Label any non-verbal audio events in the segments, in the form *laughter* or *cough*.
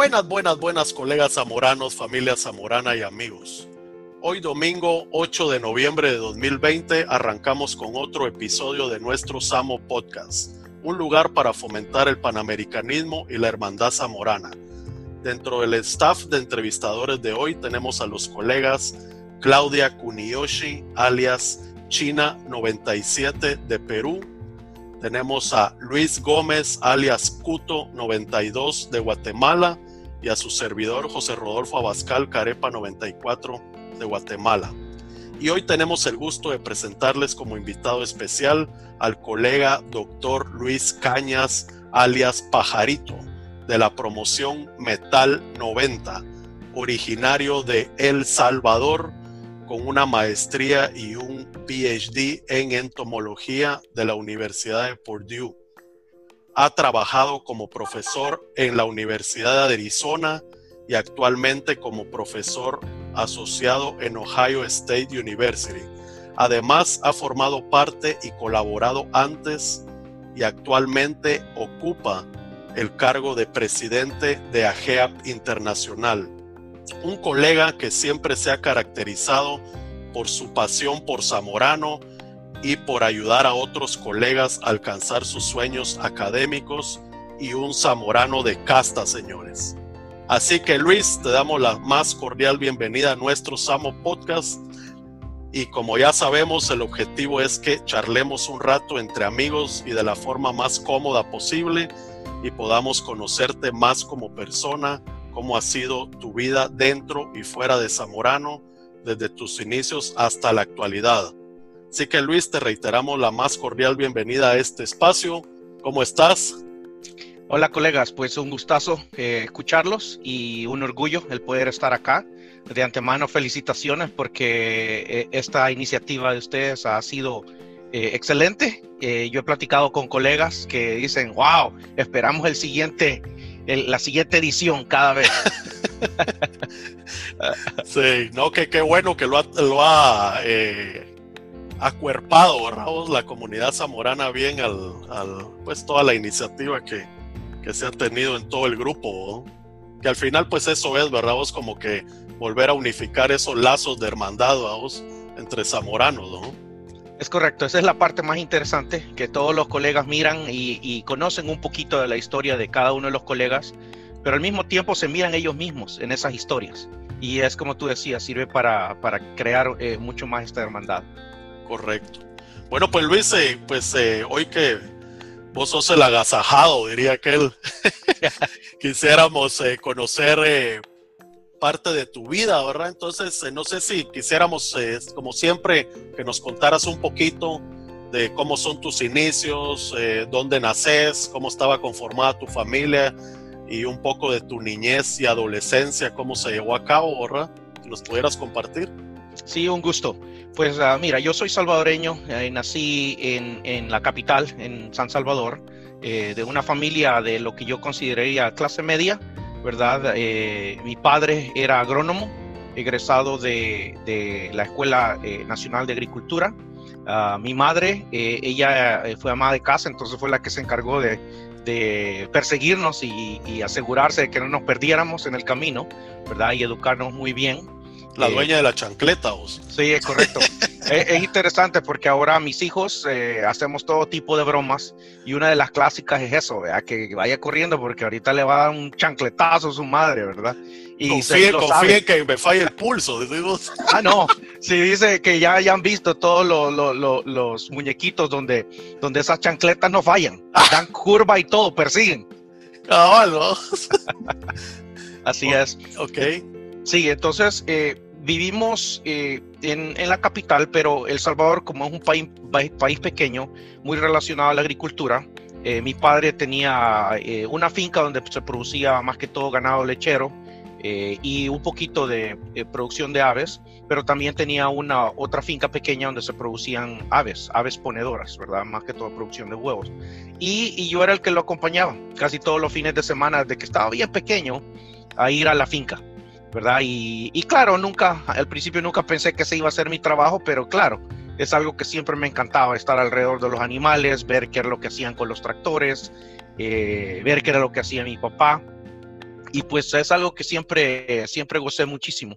Buenas, buenas, buenas colegas zamoranos, familia zamorana y amigos. Hoy domingo 8 de noviembre de 2020 arrancamos con otro episodio de nuestro Samo Podcast, un lugar para fomentar el panamericanismo y la hermandad zamorana. Dentro del staff de entrevistadores de hoy tenemos a los colegas Claudia Kuniyoshi, alias China 97 de Perú. Tenemos a Luis Gómez, alias Cuto 92 de Guatemala. Y a su servidor José Rodolfo Abascal, Carepa 94 de Guatemala. Y hoy tenemos el gusto de presentarles como invitado especial al colega doctor Luis Cañas, alias Pajarito, de la promoción Metal 90, originario de El Salvador, con una maestría y un PhD en entomología de la Universidad de Purdue. Ha trabajado como profesor en la Universidad de Arizona y actualmente como profesor asociado en Ohio State University. Además, ha formado parte y colaborado antes y actualmente ocupa el cargo de presidente de AGEAP Internacional un colega que siempre se ha caracterizado por su pasión por Zamorano y por ayudar a otros colegas a alcanzar sus sueños académicos y un zamorano de casta, señores. Así que Luis, te damos la más cordial bienvenida a nuestro Samo Podcast. Y como ya sabemos, el objetivo es que charlemos un rato entre amigos y de la forma más cómoda posible y podamos conocerte más como persona cómo ha sido tu vida dentro y fuera de Zamorano desde tus inicios hasta la actualidad. Así que Luis, te reiteramos la más cordial bienvenida a este espacio. ¿Cómo estás? Hola colegas, pues un gustazo eh, escucharlos y un orgullo el poder estar acá. De antemano felicitaciones porque eh, esta iniciativa de ustedes ha sido eh, excelente. yo he platicado con colegas que dicen, wow, esperamos el siguiente la siguiente edición cada vez. *laughs* sí, no, que qué bueno que lo ha, lo ha eh, acuerpado, ¿verdad? La comunidad zamorana bien al, pues toda la iniciativa que, que, se ha tenido en todo el grupo, que al final pues eso es, ¿verdad? como que volver a unificar esos lazos de hermandad, vamos, entre zamoranos, ¿no? Es correcto, esa es la parte más interesante, que todos los colegas miran y, conocen un poquito de la historia de cada uno de los colegas, pero al mismo tiempo se miran ellos mismos en esas historias. Y es como tú decías, sirve para, crear eh, mucho más esta hermandad. Correcto. Bueno, pues Luis, eh, pues eh, hoy que vos sos el agasajado, diría aquel, *laughs* quisiéramos conocer parte de tu vida, ¿verdad? Entonces, eh, no sé si quisiéramos, eh, como siempre, que nos contaras un poquito de cómo son tus inicios, eh, dónde naces, cómo estaba conformada tu familia y un poco de tu niñez y adolescencia, cómo se llevó a cabo, ¿verdad? Si nos pudieras compartir. Sí, un gusto. Pues ah, mira, yo soy salvadoreño, nací en, en, la capital, en San Salvador, de una familia de lo que yo consideraría clase media, ¿verdad? Eh, mi padre era agrónomo, egresado de, la Escuela eh, Nacional de Agricultura. Ah, mi madre, eh, ella fue ama de casa, entonces fue la que se encargó de, perseguirnos y, y, asegurarse de que no nos perdiéramos en el camino, ¿verdad? Y educarnos muy bien. La dueña de la chancleta, vos. Sí, es correcto. *laughs* es, interesante porque ahora mis hijos eh, hacemos todo tipo de bromas y una de las clásicas es eso, ¿verdad? que vaya corriendo porque ahorita le va a dar un chancletazo a su madre, ¿verdad? Y confíe, confíe que me falle el pulso, decimos. Ah, no, sí dice que ya, ya han visto todos los muñequitos donde, donde esas chancletas no fallan, dan curva y todo, persiguen. Ah, ¿no? *laughs* Así es. Ok. Sí, entonces eh, vivimos eh, en, la capital, pero El Salvador, como es un país, país pequeño, muy relacionado a la agricultura, eh, mi padre tenía una finca donde se producía más que todo ganado lechero y un poquito de producción de aves, pero también tenía una otra finca pequeña donde se producían aves, aves ponedoras, ¿verdad? Más que todo producción de huevos. Y, y yo era el que lo acompañaba casi todos los fines de semana, desde que estaba bien pequeño, a ir a la finca. ¿Verdad? Y, claro, nunca, al principio nunca pensé que ese iba a ser mi trabajo, pero claro, es algo que siempre me encantaba, estar alrededor de los animales, ver qué era lo que hacían con los tractores, eh, ver qué era lo que hacía mi papá. y pues es algo que siempre, siempre gocé muchísimo.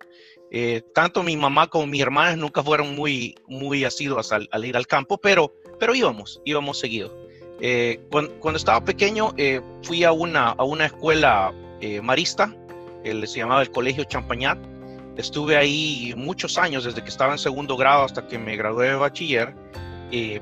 Eh, tanto mi mamá como mis hermanas nunca fueron muy, muy asiduas al, ir al campo, pero, pero íbamos, íbamos seguido. Eh, cuando, estaba pequeño eh, fui a una, a una escuela marista, se llamaba el Colegio Champañat. Estuve ahí muchos años, desde que estaba en segundo grado hasta que me gradué de bachiller.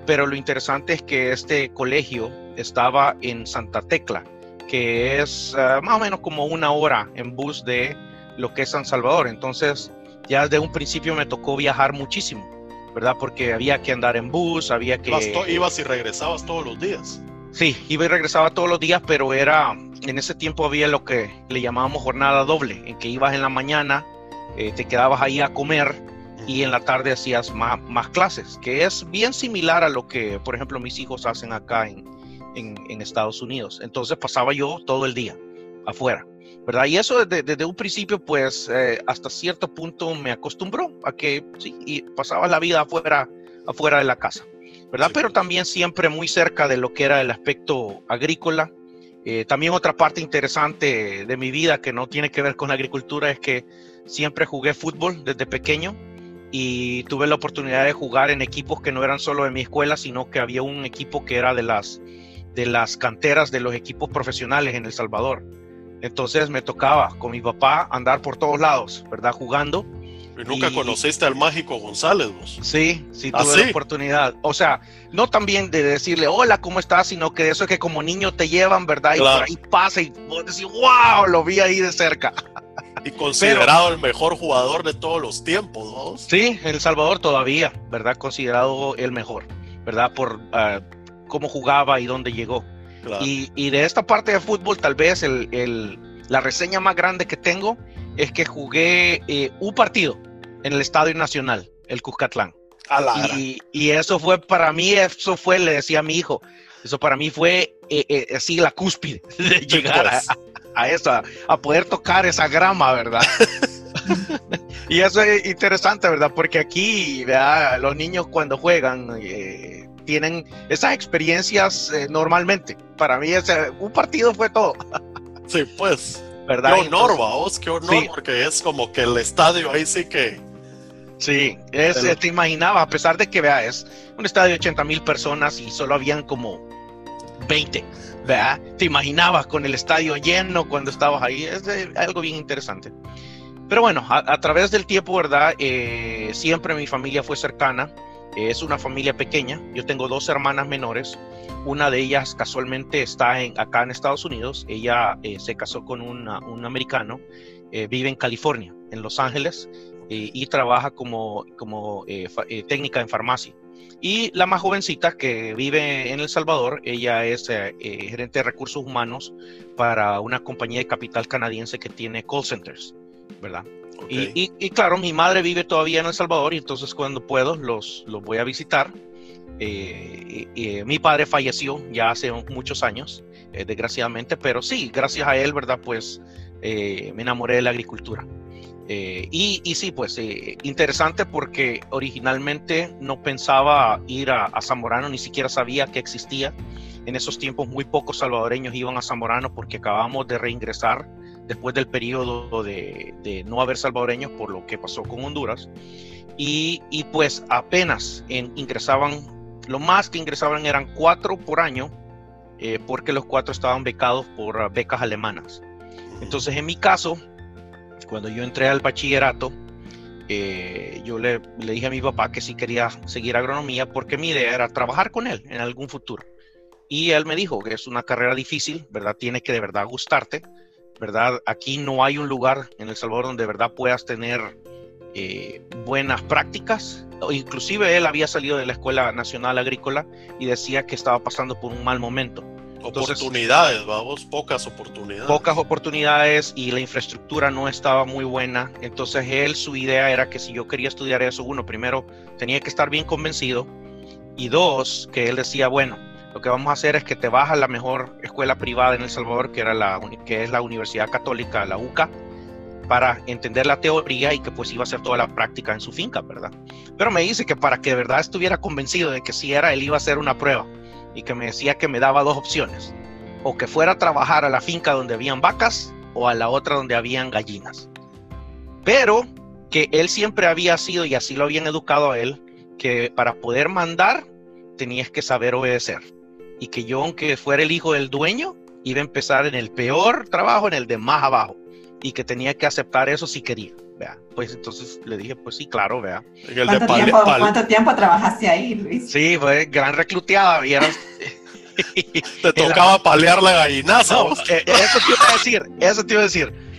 pero lo interesante es que este colegio estaba en Santa Tecla, que es más o menos como una hora en bus de lo que es San Salvador. Entonces, ya desde un principio me tocó viajar muchísimo, ¿verdad? Porque había que andar en bus, había que... Ibas, y regresabas todos los días. Sí, iba y regresaba todos los días, pero era, en ese tiempo había lo que le llamábamos jornada doble, en que ibas en la mañana, eh, te quedabas ahí a comer y en la tarde hacías más, más, clases, que es bien similar a lo que, por ejemplo, mis hijos hacen acá en, en, en Estados Unidos. Entonces pasaba yo todo el día afuera. ¿verdad? Y eso desde, un principio, pues eh, hasta cierto punto me acostumbró a que sí, y pasaba la vida afuera, afuera de la casa, ¿verdad? Pero también siempre muy cerca de lo que era el aspecto agrícola. Eh, también otra parte interesante de mi vida que no tiene que ver con la agricultura es que siempre jugué fútbol desde pequeño y tuve la oportunidad de jugar en equipos que no eran solo de mi escuela, sino que había un equipo que era de las, de las canteras de los equipos profesionales en El Salvador. Entonces me tocaba con mi papá andar por todos lados, ¿verdad? Jugando. ¿Y nunca conociste al mágico González vos? Sí, sí ¿Ah, tuve la oportunidad. O sea, no también de decirle hola, ¿cómo estás? Sino que eso es que como niño te llevan, ¿verdad? Y por ahí pasa y vos decís, wow, lo vi ahí de cerca. Y considerado el mejor jugador de todos los tiempos, ¿no? Sí, El Salvador todavía, ¿verdad? Considerado el mejor, ¿verdad? Por uh, cómo jugaba y dónde llegó. Y, de esta parte de fútbol, tal vez el, la reseña más grande que tengo es que jugué eh, un partido en el Estadio Nacional, el Cuscatlán. Y, y, eso fue para mí, eso fue, le decía a mi hijo, eso para mí fue eh, eh, así la cúspide *laughs* de llegar a, a, eso, a, poder tocar esa grama, ¿verdad? *laughs* y eso es interesante, ¿verdad? Porque aquí, ¿verdad? los niños cuando juegan, tienen esas experiencias eh, normalmente. Para mí ese, un partido fue todo. sí, pues. ¿Verdad? Qué honor, vos, qué honor, porque es como que el estadio ahí sí que... Sí, es, te imaginaba, a pesar de que, vea, es un estadio de 80 mil personas y solo habían como 20, ¿verdad? Te imaginabas con el estadio lleno cuando estabas ahí, es algo bien interesante. Pero bueno, a, través del tiempo, ¿verdad? Eh, siempre mi familia fue cercana. Es una familia pequeña. Yo tengo dos hermanas menores. Una de ellas casualmente está en, acá en Estados Unidos. Ella eh, se casó con un americano. Eh, vive en California, en Los Ángeles, eh, y trabaja como, como técnica en farmacia. Y la más jovencita que vive en El Salvador, ella es gerente de recursos humanos para una compañía de capital canadiense que tiene call centers, ¿verdad? Y, claro, mi madre vive todavía en El Salvador y entonces cuando puedo los, los voy a visitar. Eh, mi padre falleció ya hace muchos años, eh, desgraciadamente, pero sí, gracias a él, ¿verdad? Pues eh, me enamoré de la agricultura. Y, y, sí, pues interesante porque originalmente no pensaba ir a, a Zamorano, ni siquiera sabía que existía. En esos tiempos muy pocos salvadoreños iban a Zamorano porque acabamos de reingresar después del periodo de, no haber salvadoreños por lo que pasó con Honduras. Y, pues apenas ingresaban, lo más que ingresaban eran cuatro por año, eh, porque los cuatro estaban becados por becas alemanas. Entonces en mi caso, cuando yo entré al bachillerato, eh, yo le, le, dije a mi papá que sí quería seguir agronomía porque mi idea era trabajar con él en algún futuro. Y él me dijo que es una carrera difícil, ¿verdad? Tiene que de verdad gustarte, ¿verdad? Aquí no hay un lugar en El Salvador donde de verdad puedas tener eh, buenas prácticas. Inclusive él había salido de la Escuela Nacional Agrícola y decía que estaba pasando por un mal momento. Oportunidades, vamos, pocas oportunidades. Pocas oportunidades y la infraestructura no estaba muy buena. Entonces él, su idea era que si yo quería estudiar eso, uno, primero tenía que estar bien convencido y dos, que él decía, bueno, lo que vamos a hacer es que te vas a la mejor escuela privada en El Salvador, que, era la, que es la Universidad Católica, la UCA, para entender la teoría y que pues iba a hacer toda la práctica en su finca, ¿verdad? Pero me dice que para que de verdad estuviera convencido de que si era, él iba a hacer una prueba y que me decía que me daba dos opciones, o que fuera a trabajar a la finca donde habían vacas o a la otra donde habían gallinas. Pero que él siempre había sido, y así lo habían educado a él, que para poder mandar tenías que saber obedecer. Y que yo, aunque fuera el hijo del dueño, iba a empezar en el peor trabajo, en el de más abajo. Y que tenía que aceptar eso si quería. Vea. Pues entonces le dije, pues sí, claro, vea. ¿Cuánto, tiempo, ¿Cuánto, tiempo, trabajaste ahí, Luis? Sí, fue gran recluteada. Y *laughs* Te tocaba palear la gallinaza. Eh, eso te iba a decir, eso te iba a decir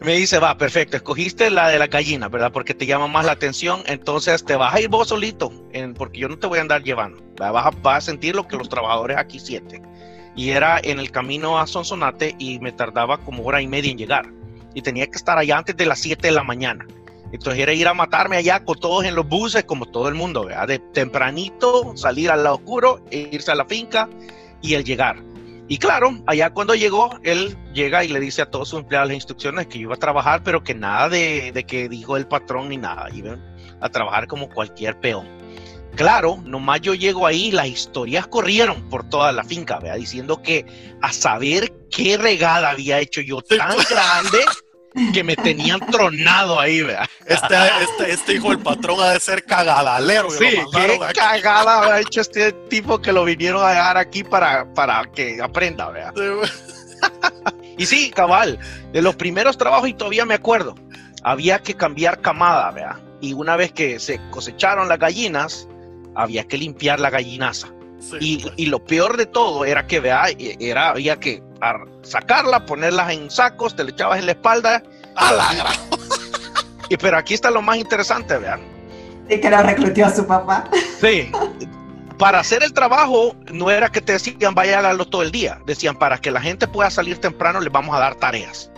me dice, va, perfecto, escogiste la de la gallina, ¿verdad? Porque te llama más la atención, entonces te vas a ir vos solito, en, porque yo no te voy a andar llevando, vas a, vas a, sentir lo que los trabajadores aquí sienten. Y era en el camino a Sonsonate y me tardaba como hora y media en llegar. Y tenía que estar allá antes de las 7 de la mañana. Entonces era ir a matarme allá con todos en los buses, como todo el mundo, ¿verdad? De tempranito, salir al lado oscuro, e irse a la finca y el llegar. Y claro, allá cuando llegó, él llega y le dice a todos sus empleados las instrucciones que iba a trabajar, pero que nada de, que dijo el patrón ni nada, iba a trabajar como cualquier peón. Claro, nomás yo llego ahí, las historias corrieron por toda la finca, ¿vea? diciendo que a saber qué regada había hecho yo tan grande que me tenían tronado ahí, vea. Este, este, este, hijo del patrón ha de ser cagadalero. Sí, qué cagada ha hecho este tipo que lo vinieron a dejar aquí para, para que aprenda, vea. y sí, cabal, de los primeros trabajos, y todavía me acuerdo, había que cambiar camada, vea. Y una vez que se cosecharon las gallinas, había que limpiar la gallinaza. y, pues. y, lo peor de todo era que, vea, era, había que sacarla, ponerlas en sacos, te le echabas en la espalda. ¡A la y pero aquí está lo más interesante, vean. Y que lo reclutó a su papá. Sí. Para hacer el trabajo no era que te decían vaya a hacerlo todo el día. Decían para que la gente pueda salir temprano les vamos a dar tareas.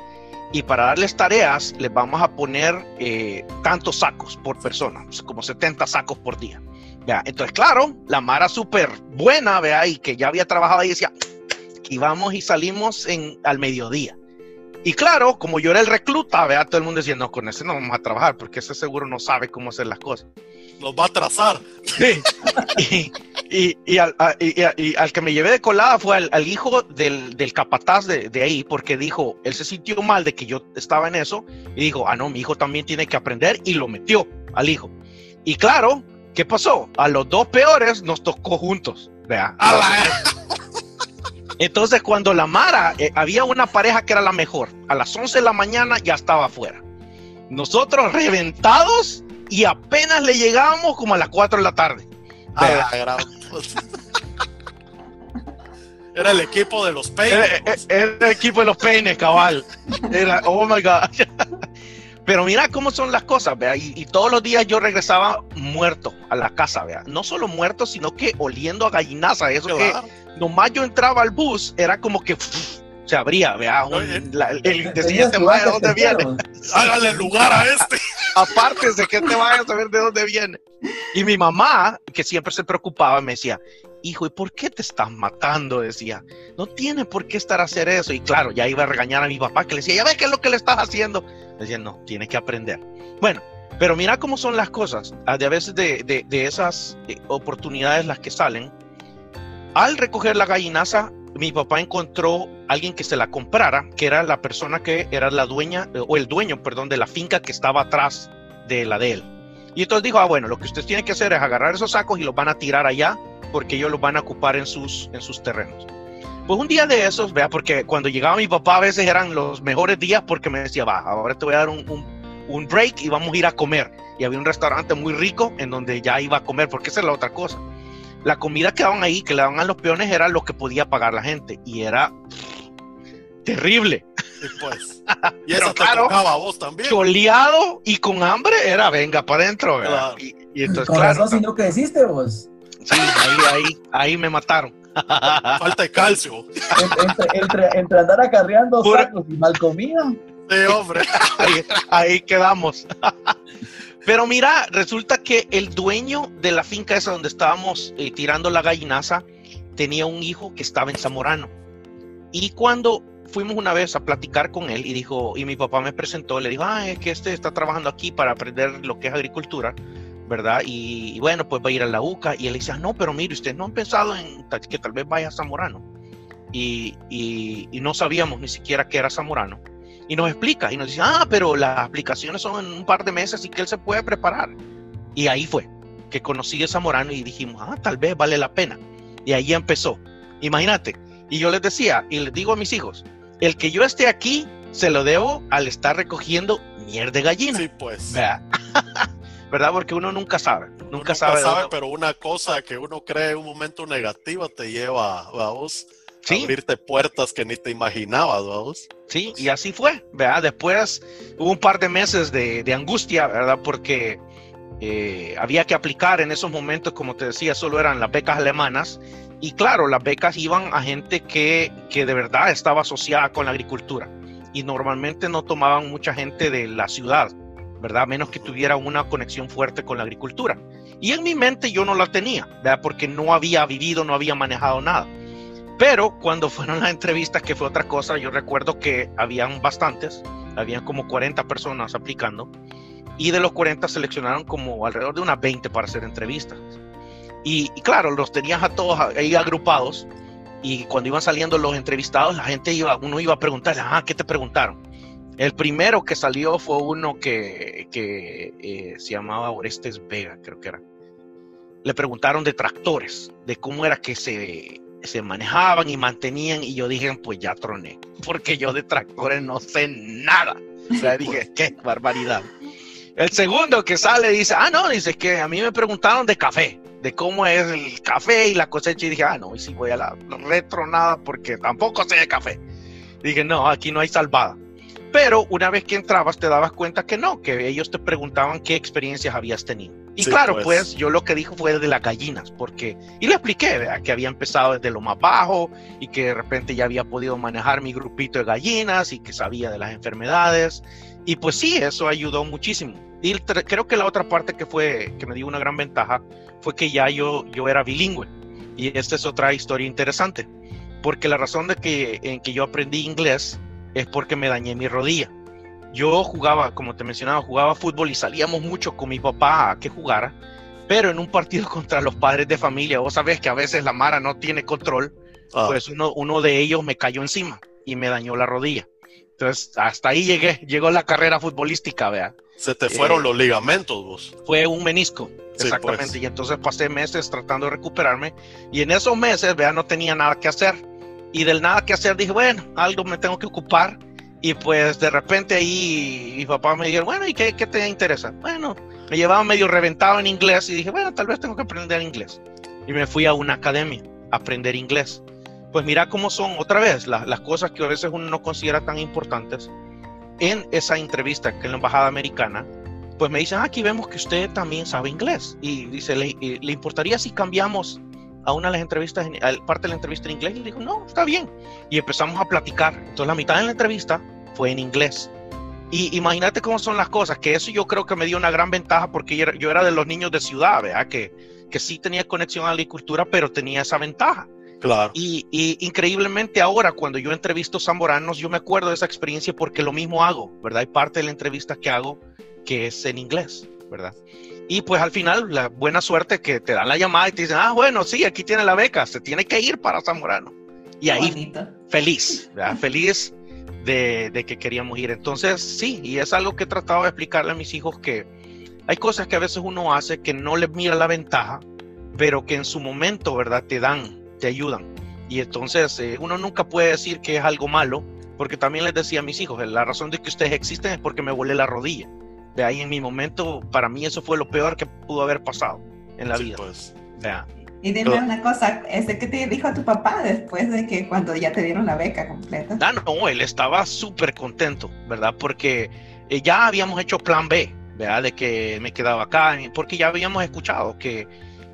Y para darles tareas les vamos a poner eh, tantos sacos por persona, como 70 sacos por día. Entonces, claro, la Mara súper buena, vea, y que ya había trabajado ahí decía, y vamos y salimos en, al mediodía. Y claro, como yo era el recluta, vea todo el mundo diciendo, no, con ese no vamos a trabajar, porque ese seguro no sabe cómo hacer las cosas. Nos va a trazar. Sí. *laughs* y, y, al, y, al, que me llevé de colada fue al, hijo del, del capataz de, de, ahí, porque dijo, él se sintió mal de que yo estaba en eso, y dijo, ah, no, mi hijo también tiene que aprender, y lo metió al hijo. Y claro, ¿qué pasó? A los dos peores nos tocó juntos, vea. Entonces, cuando la Mara, eh, había una pareja que era la mejor, a las 11 de la mañana ya estaba afuera. Nosotros reventados y apenas le llegábamos como a las 4 de la tarde. era el equipo de los peines. Era, el equipo de los peines, cabal. Era, oh my God. Pero mira cómo son las cosas, vea. Y, todos los días yo regresaba muerto a la casa, vea. No solo muerto, sino que oliendo a gallinaza. Eso que nomás yo entraba al bus, era como que se abría, vea, el, decía este de dónde viene. *laughs* Hágale lugar a este. *laughs* Aparte de que te vaya a saber de dónde viene. Y mi mamá, que siempre se preocupaba, me decía, hijo, ¿y por qué te estás matando? Decía, no tiene por qué estar a hacer eso. Y claro, ya iba a regañar a mi papá, que le decía, ya ves qué es lo que le estás haciendo. Decía, no, tiene que aprender. Bueno, pero mira cómo son las cosas. A veces de, de, de esas eh, oportunidades las que salen, al recoger la gallinaza, mi papá encontró alguien que se la comprara, que era la persona que era la dueña, o el dueño, perdón, de la finca que estaba atrás de la de él. Y entonces dijo, ah, bueno, lo que ustedes tienen que hacer es agarrar esos sacos y los van a tirar allá, porque ellos los van a ocupar en sus, en sus terrenos. Pues un día de esos, vea, porque cuando llegaba mi papá a veces eran los mejores días porque me decía, va, ahora te voy a dar un, un, un break y vamos a ir a comer. Y había un restaurante muy rico en donde ya iba a comer, porque esa es la otra cosa la comida que daban ahí, que le daban a los peones, era lo que podía pagar la gente. Y era terrible. *laughs* Y pues. Y eso claro, tocaba a vos también. Choleado y con hambre era venga para adentro. Y, entonces, con claro. Eso, sino que deciste vos. Sí, ahí, ahí, ahí me mataron. *laughs* Falta de calcio. Entre, entre, andar acarreando sacos y mal comida. Sí, hombre. Ahí, ahí quedamos. Pero mira, resulta que el dueño de la finca esa donde estábamos eh, tirando la gallinaza tenía un hijo que estaba en Zamorano. Y cuando fuimos una vez a platicar con él y dijo, y mi papá me presentó, le dijo, ah, es que este está trabajando aquí para aprender lo que es agricultura, ¿verdad? Y, bueno, pues va a ir a la UCA. Y él dice, ah, no, pero mire, ustedes no han pensado en que tal vez vaya a Zamorano. Y, y, y no sabíamos ni siquiera que era Zamorano. Y nos explica y nos dice, ah, pero las aplicaciones son en un par de meses y que él se puede preparar. Y ahí fue que conocí a Zamorano y dijimos, ah, tal vez vale la pena. Y ahí empezó. Imagínate. Y yo les decía, y les digo a mis hijos, el que yo esté aquí se lo debo al estar recogiendo mierda de gallina. Sí, pues. *laughs* ¿Verdad? Porque uno nunca sabe. Nunca, sabe. pero una cosa que uno cree en un momento negativa te lleva, vamos, abrirte puertas que ni te imaginabas, vamos. Sí, y así fue, ¿verdad? Después hubo un par de meses de, de angustia, ¿verdad? Porque eh, había que aplicar en esos momentos, como te decía, solo eran las becas alemanas. Y claro, las becas iban a gente que, que de verdad estaba asociada con la agricultura. Y normalmente no tomaban mucha gente de la ciudad, ¿verdad? Menos que tuviera una conexión fuerte con la agricultura. Y en mi mente yo no la tenía, ¿verdad? Porque no había vivido, no había manejado nada. Pero cuando fueron las entrevistas, que fue otra cosa, yo recuerdo que habían bastantes, habían como 40 personas aplicando y de los 40 seleccionaron como alrededor de unas 20 para hacer entrevistas. Y, claro, los tenías a todos ahí agrupados y cuando iban saliendo los entrevistados, la gente iba, uno iba a preguntar, ah, ¿qué te preguntaron? El primero que salió fue uno que, que eh, se llamaba Orestes Vega, creo que era. Le preguntaron de tractores, de cómo era que se, se manejaban y mantenían, y yo dije, pues ya troné, porque yo de tractores no sé nada. O sea, dije, *laughs* qué barbaridad. El segundo que sale dice, ah, no, dice que a mí me preguntaron de café, de cómo es el café y la cosecha. Y dije, ah, no, y si voy a la retronada porque tampoco sé de café. Dije, no, aquí no hay salvada. Pero una vez que entrabas te dabas cuenta que no, que ellos te preguntaban qué experiencias habías tenido. Y claro, pues. pues. yo lo que dijo fue de las gallinas, porque, y le expliqué, ¿verdad? que había empezado desde lo más bajo y que de repente ya había podido manejar mi grupito de gallinas y que sabía de las enfermedades y pues sí, eso ayudó muchísimo. Y creo que la otra parte que fue, que me dio una gran ventaja, fue que ya yo, yo era bilingüe. Y esta es otra historia interesante. Porque la razón de que, en que yo aprendí inglés es porque me dañé mi rodilla. Yo jugaba, como te mencionaba, jugaba fútbol y salíamos mucho con mi papá a que jugara. Pero en un partido *laughs* contra los padres de familia, vos sabés que a veces la Mara no tiene control, ah. pues uno, uno de ellos me cayó encima y me dañó la rodilla. Entonces, hasta ahí llegué, llegó la carrera futbolística, vea. Se te fueron eh, los ligamentos, vos. Fue un menisco, exactamente. Pues. Y entonces pasé meses tratando de recuperarme. Y en esos meses, vea, no tenía nada que hacer. Y del nada que hacer dije, bueno, algo me tengo que ocupar. Y pues de repente ahí mi papá me dijo, bueno, ¿y qué, qué te interesa? Bueno, me llevaba medio reventado en inglés y dije, bueno, tal vez tengo que aprender inglés. Y me fui a una academia a aprender inglés pues mira cómo son otra vez las cosas que a veces uno no considera tan importantes. En esa entrevista que en la embajada americana, pues me dicen, ah, aquí vemos que usted también sabe inglés. Y dice, ¿le, ¿le importaría si cambiamos a una de las entrevistas, a parte de la entrevista en inglés? Y le digo, no, está bien. Y empezamos a platicar. Entonces la mitad de la entrevista fue en inglés. Y imagínate cómo son las cosas, que eso yo creo que me dio una gran ventaja porque yo era, yo era de los niños de ciudad, ¿verdad? Que, que sí tenía conexión a la agricultura, pero tenía esa ventaja. Claro. Y, increíblemente ahora, cuando yo entrevisto zamboranos, yo me acuerdo de esa experiencia porque lo mismo hago, ¿verdad? Hay parte de la entrevista que hago que es en inglés, ¿verdad? Y pues al final, la buena suerte que te dan la llamada y te dicen, ah, bueno, sí, aquí tiene la beca, se tiene que ir para Zamorano. Y ahí, feliz, ¿verdad? Feliz de, de, que queríamos ir. Entonces, sí, y es algo que he tratado de explicarle a mis hijos que hay cosas que a veces uno hace que no les mira la ventaja, pero que en su momento, ¿verdad? Te dan te ayudan. Y entonces eh, uno nunca puede decir que es algo malo, porque también les decía a mis hijos, la razón de que ustedes existen es porque me volé la rodilla. De ahí en mi momento, para mí eso fue lo peor que pudo haber pasado en la vida. Pues. Y dime una cosa, ¿ese que te dijo tu papá después de que cuando ya te dieron la beca completa? Ah, no, él estaba súper contento, ¿verdad? Porque eh, ya habíamos hecho plan B, ¿verdad? De que me quedaba acá, porque ya habíamos escuchado que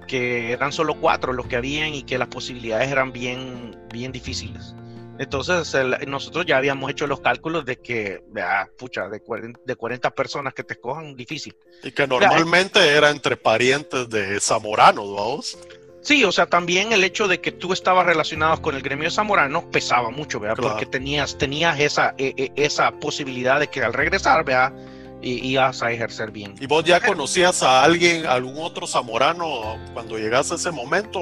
que eran solo cuatro los que habían y que las posibilidades eran bien, bien difíciles. Entonces, nosotros ya habíamos hecho los cálculos de que, ah, pucha, de 40, de 40 personas que te escojan, difícil. Y que normalmente era entre parientes de zamoranos, vamos. Sí, o sea, también el hecho de que tú estabas relacionado con el gremio zamorano pesaba mucho, ¿verdad? Porque tenías, tenías esa, e, e, esa posibilidad de que al regresar, ¿verdad? y ibas a ejercer bien. ¿Y vos ya conocías a alguien, algún otro zamorano cuando llegaste a ese momento?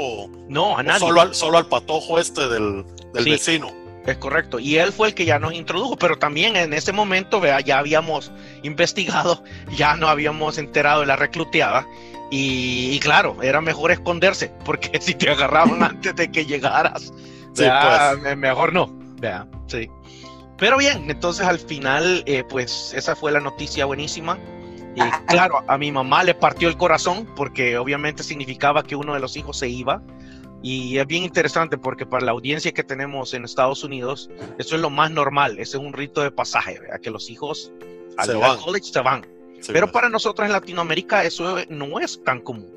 No, a nadie. Solo al, solo al patojo este del, del vecino. Es correcto. Y él fue el que ya nos introdujo, pero también en ese momento, vea, ya habíamos investigado, *laughs* ya no habíamos enterado de la recluteada. Y, claro, era mejor esconderse, *laughs* porque si te agarraban *laughs* antes de que llegaras, pues. mejor no. Vea, sí. Pero bien, entonces al final, eh, pues esa fue la noticia buenísima. Y ah, ah. claro, a mi mamá le partió el corazón porque obviamente significaba que uno de los hijos se iba. Y es bien interesante porque para la audiencia que tenemos en Estados Unidos, eso es lo más normal, ese es un rito de pasaje, que los hijos al se van. college se van. Pero para nosotros en Latinoamérica eso no es tan común.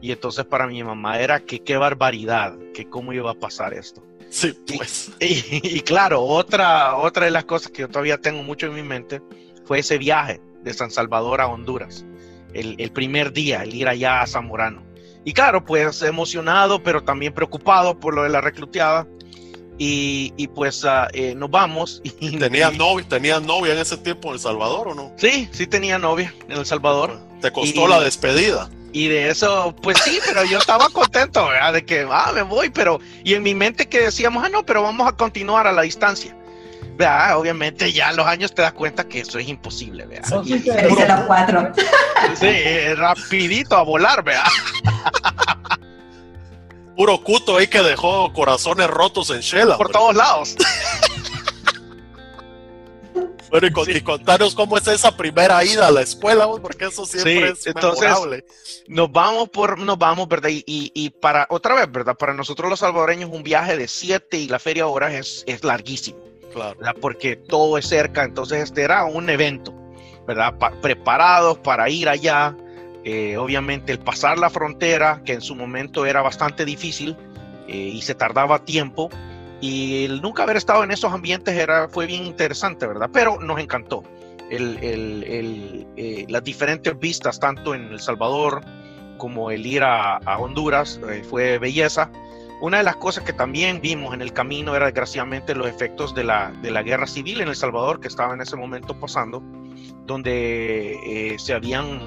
Y entonces para mi mamá era que qué barbaridad, que cómo iba a pasar esto. Sí, pues. Y, claro, otra, otra de las cosas que yo todavía tengo mucho en mi mente fue ese viaje de San Salvador a Honduras. El, el primer día, el ir allá a Zamorano. Y claro, pues emocionado, pero también preocupado por lo de la recluteada. Y, y pues uh, eh, nos vamos. Y, ¿Tenía novia, ¿Tenía novia en ese tiempo en El Salvador o no? Sí, sí tenía novia en El Salvador. ¿Te costó la despedida? Y de eso, pues sí, pero yo estaba contento, ¿verdad? De que, ah, me voy, pero, y en mi mente que decíamos, ah, no, pero vamos a continuar a la distancia. ¿Verdad? Obviamente ya a los años te das cuenta que eso es imposible, ¿verdad? Sí, sí, los cuatro. *laughs* Sí, rapidito a volar, ¿verdad? *laughs* Puro cuto ahí que dejó corazones rotos en Shela. Por todos lados. *laughs* y, contaros cómo es esa primera ida a la escuela, porque eso siempre es entonces, Nos vamos por, nos vamos, ¿verdad? Y, y, para, otra vez, ¿verdad? Para nosotros los salvadoreños un viaje de siete y la feria horas es, es larguísimo. Claro. Porque todo es cerca, entonces este era un evento, ¿verdad? preparados para ir allá. Eh, obviamente el pasar la frontera, que en su momento era bastante difícil eh, y se tardaba tiempo, y el nunca haber estado en esos ambientes era, fue bien interesante, ¿verdad? Pero nos encantó. El, el, eh, las diferentes vistas, tanto en El Salvador como el ir a, Honduras, fue belleza. Una de las cosas que también vimos en el camino era desgraciadamente los efectos de la, de la guerra civil en El Salvador que estaba en ese momento pasando, donde eh, se habían,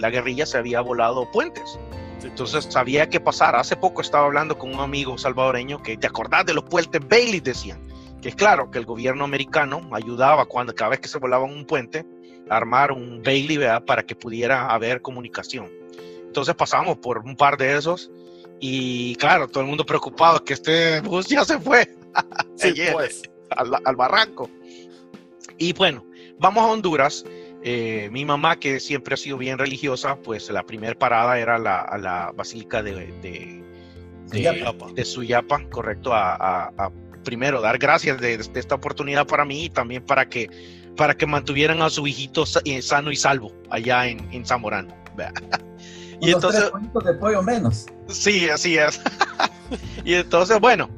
la guerrilla se había volado puentes. Entonces sabía qué pasar. Hace poco estaba hablando con un amigo salvadoreño que te acordás de los puentes Bailey, decían. Que es claro que el gobierno americano ayudaba cuando cada vez que se volaba un puente a armar un Bailey para que pudiera haber comunicación. Entonces pasamos por un par de esos y claro, todo el mundo preocupado que este bus ya se fue *laughs* pues. al, al barranco. Y bueno, vamos a Honduras eh, mi mamá, que siempre ha sido bien religiosa, pues la primera parada era la, a la Basílica de, de, de, Suyapa, correcto, a, primero dar gracias de, esta oportunidad para mí y también para que, para que mantuvieran a su hijito eh, sano y salvo allá en, en Zamorano. *laughs* y entonces... de pollo menos. Sí, así es. *laughs* y entonces, bueno,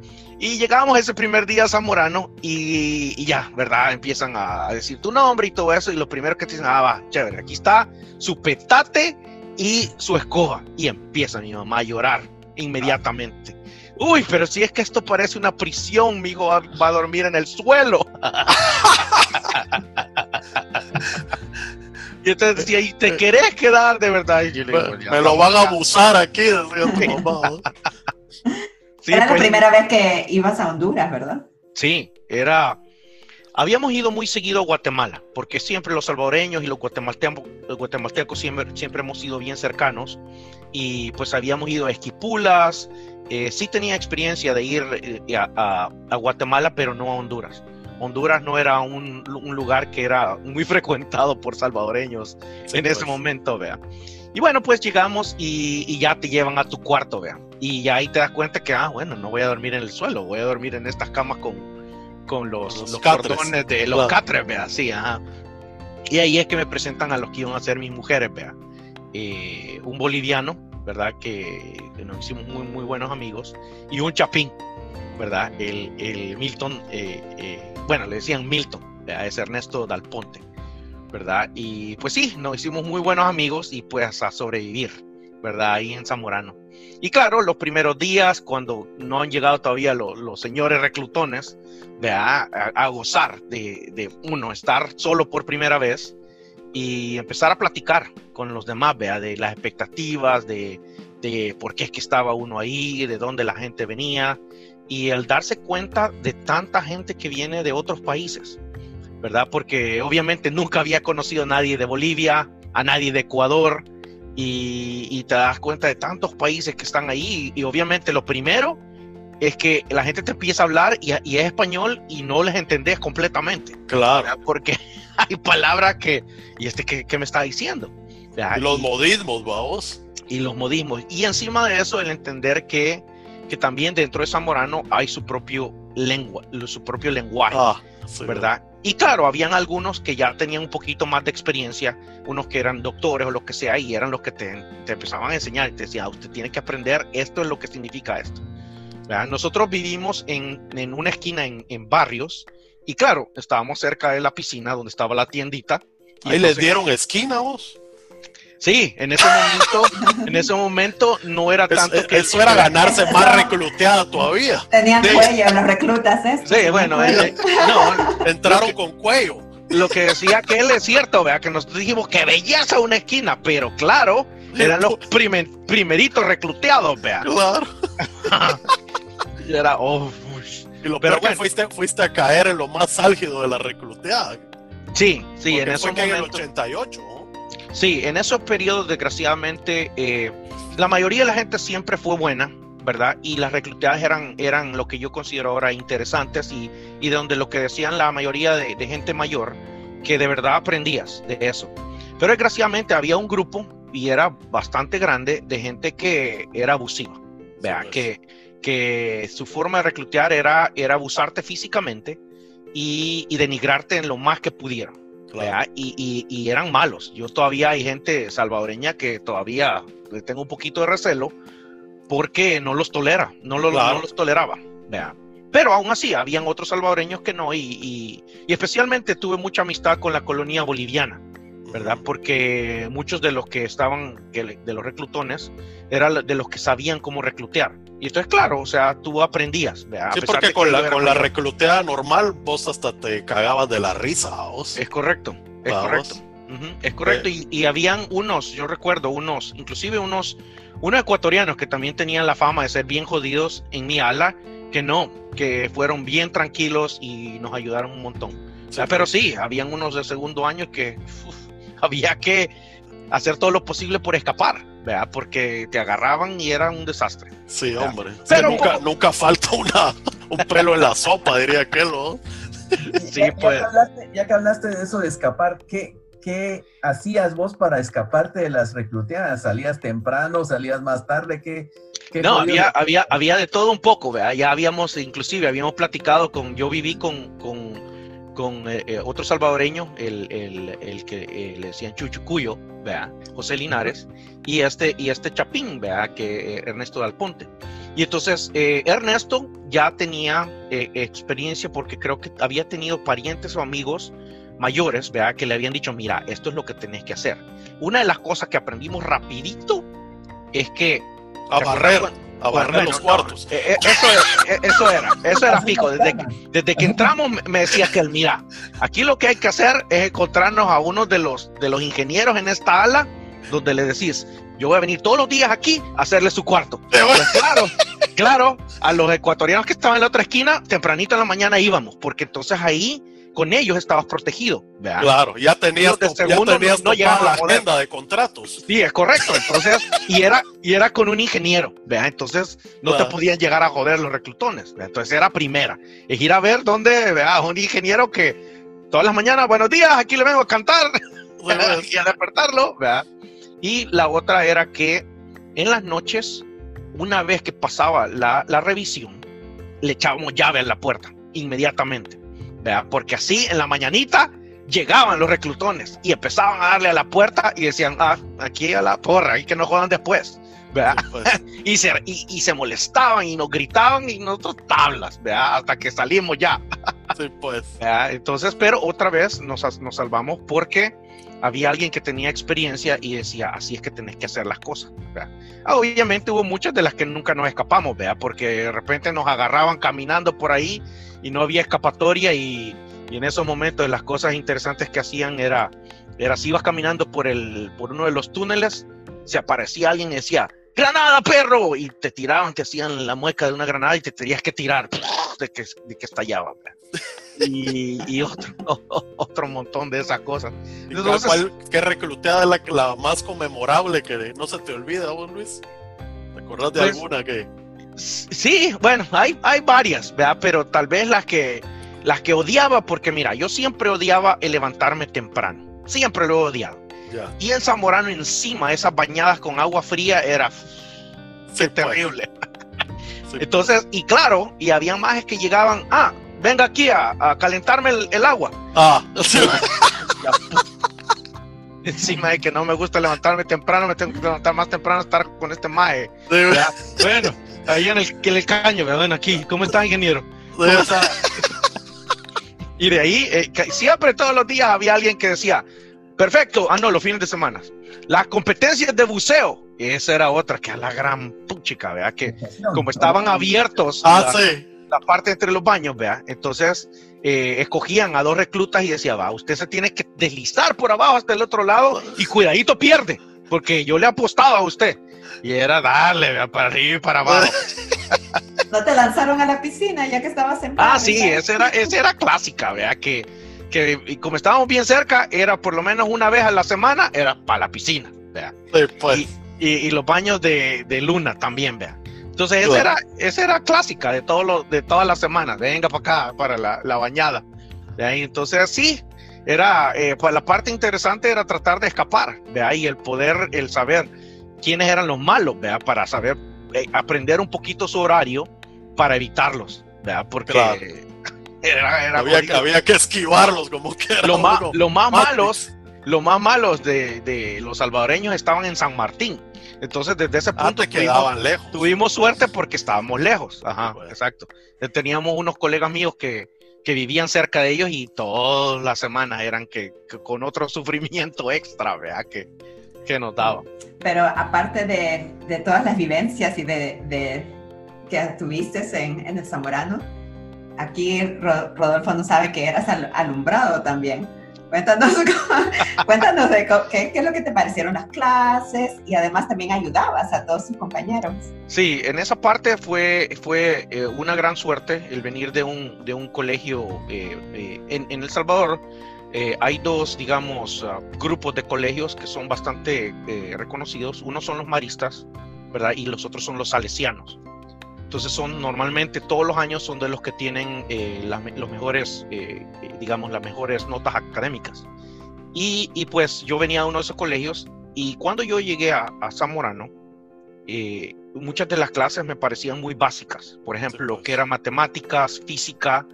y llegamos ese primer día a Zamorano y, ya, ¿verdad? Empiezan a, decir tu nombre y todo eso. Y lo primero que te dicen, ah, va, chévere, aquí está su petate y su escoba. Y empieza mi mamá a llorar inmediatamente. Uy, pero si es que esto parece una prisión, mi hijo va, a dormir en el suelo. *laughs* y entonces decía, ¿y te querés quedar de verdad? Y me, lo van a abusar aquí, decía tu mamá era la pues, primera vez que ibas a Honduras, ¿verdad? Sí, era... Habíamos ido muy seguido a Guatemala, porque siempre los salvadoreños y los guatemaltecos, los guatemaltecos siempre, siempre hemos sido bien cercanos, y pues habíamos ido a Esquipulas, eh, sí tenía experiencia de ir eh, a, Guatemala, pero no a Honduras. Honduras no era un, lugar que era muy *laughs* frecuentado por salvadoreños en ese pues. momento, vea. Y bueno, pues llegamos y, y, ya te llevan a tu cuarto, vea y ahí te das cuenta que, ah, bueno, no voy a dormir en el suelo, voy a dormir en estas camas con, con los, los, cordones de los catres, vea, sí, ajá. Y ahí es que me presentan a los que iban a ser mis mujeres, vea. Eh, un boliviano, ¿verdad? Que, nos hicimos muy, muy buenos amigos, y un chapín, ¿verdad? El, el Milton, eh, eh, bueno, le decían Milton, es Ernesto Dalponte, ¿verdad? Y pues sí, nos hicimos muy buenos amigos y pues a sobrevivir, ¿verdad? Ahí en Zamorano. Y claro, los primeros días, cuando no han llegado todavía los, señores reclutones, a, a, gozar de, uno, estar solo por primera vez y empezar a platicar con los demás, ¿vea? de las expectativas, de, de por qué es que estaba uno ahí, de dónde la gente venía. Y el darse cuenta de tanta gente que viene de otros países, ¿verdad? Porque obviamente nunca había conocido a nadie de Bolivia, a nadie de Ecuador, y, te das cuenta de tantos países que están ahí, y, obviamente lo primero es que la gente te empieza a hablar y, es español y no les entendés completamente. Claro. Porque *laughs* hay palabras que, ¿y este qué, me está diciendo? Y los modismos, vamos. Y los modismos. Y encima de eso, el entender que, que también dentro de Zamorano hay su propio lengua, su propio lenguaje, ah, ¿verdad? Y claro, habían algunos que ya tenían un poquito más de experiencia, unos que eran doctores o lo que sea, y eran los que te, te empezaban a enseñar y te decían, ah, usted tiene que aprender, esto es lo que significa esto. Nosotros vivimos en, en una esquina en, en, barrios, y claro, estábamos cerca de la piscina donde estaba la tiendita. ¿Ahí les dieron esquina vos? Sí, en ese momento, en ese momento no era tanto que eso era ganarse más recluteada todavía. Tenían cuello los reclutas, ¿eh? Sí, bueno, eh, no, *laughs* entraron con cuello. Lo que decía que él es cierto, vea, que nos dijimos que belleza una esquina, pero claro, eran los *laughs* primeritos recluteados, vea. Claro. *laughs* y era, oh, y lo pero peor que fuiste, fuiste a caer en lo más álgido de la recluteada. Sí, sí, en ese momento. en el 88. Sí, en esos periodos, desgraciadamente, eh, la mayoría de la gente siempre fue buena, ¿verdad? Y las reclutadas eran, eran lo que yo considero ahora interesantes y, y de donde lo que decían la mayoría de, gente mayor, que de verdad aprendías de eso. Pero desgraciadamente había un grupo, y era bastante grande, de gente que era abusiva, ¿verdad? que, que su forma de reclutar era, era abusarte físicamente y, y denigrarte en lo más que pudieran. Y, eran malos. Yo todavía hay gente salvadoreña que todavía tengo un poquito de recelo porque no los tolera, no, no los toleraba. Pero aún así, habían otros salvadoreños que no, y, especialmente tuve mucha amistad con la colonia boliviana, ¿verdad? Porque muchos de los que estaban, de los reclutones, eran de los que sabían cómo reclutear. Y entonces, claro, o sea, tú aprendías. Sí, porque con, la, con la reclutea normal, vos hasta te cagabas de la risa, vos. Es correcto, es correcto. es correcto. Y, y, habían unos, yo recuerdo unos, inclusive unos, unos ecuatorianos que también tenían la fama de ser bien jodidos en mi ala, que no, que fueron bien tranquilos y nos ayudaron un montón. pero sí, habían unos de segundo año que *laughs* había que hacer todo lo posible por escapar. ¿Verdad? Porque te agarraban y era un desastre. Sí, hombre. Pero nunca, nunca falta una, un pelo en la sopa, diría aquel, ¿no? Sí, ya, pues. Ya que, hablaste, de eso de escapar, ¿qué, ¿qué hacías vos para escaparte de las recluteadas? ¿Salías temprano? ¿Salías más tarde? ¿Qué, no, había, había, había de todo un poco, ¿verdad? Ya habíamos, inclusive, habíamos platicado con, yo viví con, con, con eh, eh, otro salvadoreño, el, el, el que eh, le decían Chuchucuyo, ¿verdad? José Linares, y este, y este Chapín, vea que eh, Ernesto Dalponte. Y entonces eh, Ernesto ya tenía experiencia porque creo que había tenido parientes o amigos mayores, vea que le habían dicho, mira, esto es lo que tenés que hacer. Una de las cosas que aprendimos rapidito es que... A barrer, a barrer los cuartos. eso, eso, era, eso era pico. Desde que, desde que entramos me decía que, mira, aquí lo que hay que hacer es encontrarnos a uno de los, de los ingenieros en esta ala donde le decís, yo voy a venir todos los días aquí a hacerle su cuarto. Pues claro, claro, a los ecuatorianos que estaban en la otra esquina, tempranito en la mañana íbamos, porque entonces ahí con ellos estabas protegido. Claro, ya tenías, tu, segundo, ya no, la agenda de contratos. Sí, es correcto. Entonces, y era, y era con un ingeniero, ¿vea? entonces no te podían llegar a joder los reclutones. Entonces era primera. Es ir a ver dónde, vea, un ingeniero que todas las mañanas, buenos días, aquí le vengo a cantar *laughs* *laughs* y a despertarlo. ¿vea? Y la otra era que en las noches, una vez que pasaba la, revisión, le echábamos llave a la puerta inmediatamente. ¿Verdad? Porque así en la mañanita llegaban los reclutones y empezaban a darle a la puerta y decían, ah, aquí a la porra, y que no jodan después. ¿verdad? *laughs* Y, se, y, se molestaban y nos gritaban y nosotros tablas, ¿verdad? hasta que salimos ya. sí, pues. Entonces, pero otra vez nos, nos salvamos porque había alguien que tenía experiencia y decía, así es que tenés que hacer las cosas. Ah, obviamente hubo muchas de las que nunca nos escapamos, ¿vea? porque de repente nos agarraban caminando por ahí y no había escapatoria y, en esos momentos las cosas interesantes que hacían era, era si ibas caminando por, el, por uno de los túneles, se aparecía alguien y decía, ¡Granada, perro! Y te tiraban, te hacían la mueca de una granada y te tenías que tirar de que, de que estallaba. Y, otro, *laughs* otro montón de esas cosas. ¿Qué recluteada es la, más conmemorable que no se te olvida, vos, Luis? ¿Te acordás de pues, alguna que.? Sí, bueno, hay, hay varias, ¿verdad? Pero tal vez las que, las que odiaba, porque mira, yo siempre odiaba el levantarme temprano. Siempre lo he odiado. Y en Zamorano encima, esas bañadas con agua fría era pues. terrible. *laughs* Entonces, y claro, y había más que llegaban, ah, venga aquí a, calentarme el, agua. Ah, Encima de que no me gusta levantarme temprano, me tengo que levantar más temprano estar con este mae. bueno, ahí en el, en el caño, ven aquí. ¿Cómo está, ingeniero? y de ahí, eh, siempre todos los días había alguien que decía, perfecto, ah, no, los fines de semana. Las competencias de buceo, esa era otra, que a la gran puchica, ¿verdad? Que como estaban abiertos. Ah, sí la parte entre los baños, vea. Entonces, eh, escogían a dos reclutas y decía, va, usted se tiene que deslizar por abajo hasta el otro lado y cuidadito pierde, porque yo le apostaba a usted. Y era darle, vea, para arriba y para abajo. *laughs* ¿No te lanzaron a la piscina ya que estabas en Ah, sí, esa era, esa era clásica, vea, que, que como estábamos bien cerca, era por lo menos una vez a la semana, era para la piscina, vea. Pues. Y, y, los baños de, de luna también, vea. Entonces, esa era, esa era clásica de, todo lo, de todas las semanas. Venga para acá, para la, la bañada. ¿de ahí? Entonces, sí, era, eh, pues la parte interesante era tratar de escapar, de ahí el poder, el saber quiénes eran los malos, ¿vea? para saber, eh, aprender un poquito su horario para evitarlos, ¿vea? porque *laughs* era, era había, que, había, que esquivarlos como que lo, más, lo más malos, lo más malos de, de, los salvadoreños estaban en San Martín. Entonces, desde ese ah, punto quedaban tuvimos, lejos. tuvimos suerte porque estábamos lejos. Ajá, exacto. Teníamos unos colegas míos que, que vivían cerca de ellos y todas las semanas eran que, con otro *laughs* sufrimiento extra, ¿verdad? Que, que nos daban. Pero aparte de, de todas las vivencias y de, de que tuviste en, en, el Zamorano, aquí Rodolfo no sabe que eras alumbrado también. Cuéntanos, *laughs* cuéntanos de qué, es lo que te parecieron las clases y además también ayudabas a todos tus compañeros. Sí, en esa parte fue, fue eh, una gran suerte el venir de un, de un colegio eh, eh, en, en, El Salvador. hay dos, digamos, ah, grupos de colegios que son bastante reconocidos. Uno son los maristas, ¿verdad? Y los otros son los salesianos. Entonces son normalmente todos los años son de los que tienen eh, los mejores, eh, eh, digamos, las mejores notas académicas. Y, y, pues yo venía a uno de esos colegios y cuando yo llegué a, a Zamorano, muchas de las clases me parecían muy básicas. Por ejemplo, lo que era matemáticas, física,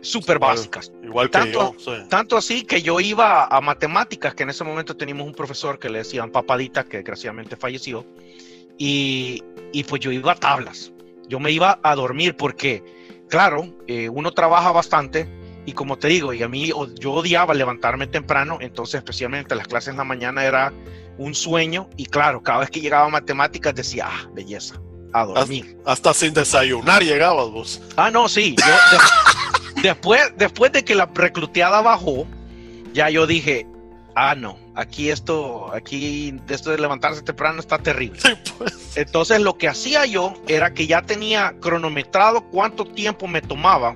súper básicas. Igual tanto, yo, tanto así que yo iba a matemáticas, que en ese momento teníamos un profesor que le decían papadita, que desgraciadamente falleció, y, y pues yo iba a tablas yo me iba a dormir porque, claro, eh, uno trabaja bastante y como te digo, y a mí yo odiaba levantarme temprano, entonces especialmente las clases en la mañana era un sueño y claro, cada vez que llegaba a matemáticas decía, ah, belleza, a dormir. Hasta, sin desayunar llegabas vos. Ah, no, sí. *laughs* después, después de que la recluteada bajó, ya yo dije, ah, no, aquí esto, aquí esto de levantarse temprano está terrible. Pues. Entonces lo que hacía yo era que ya tenía cronometrado cuánto tiempo me tomaba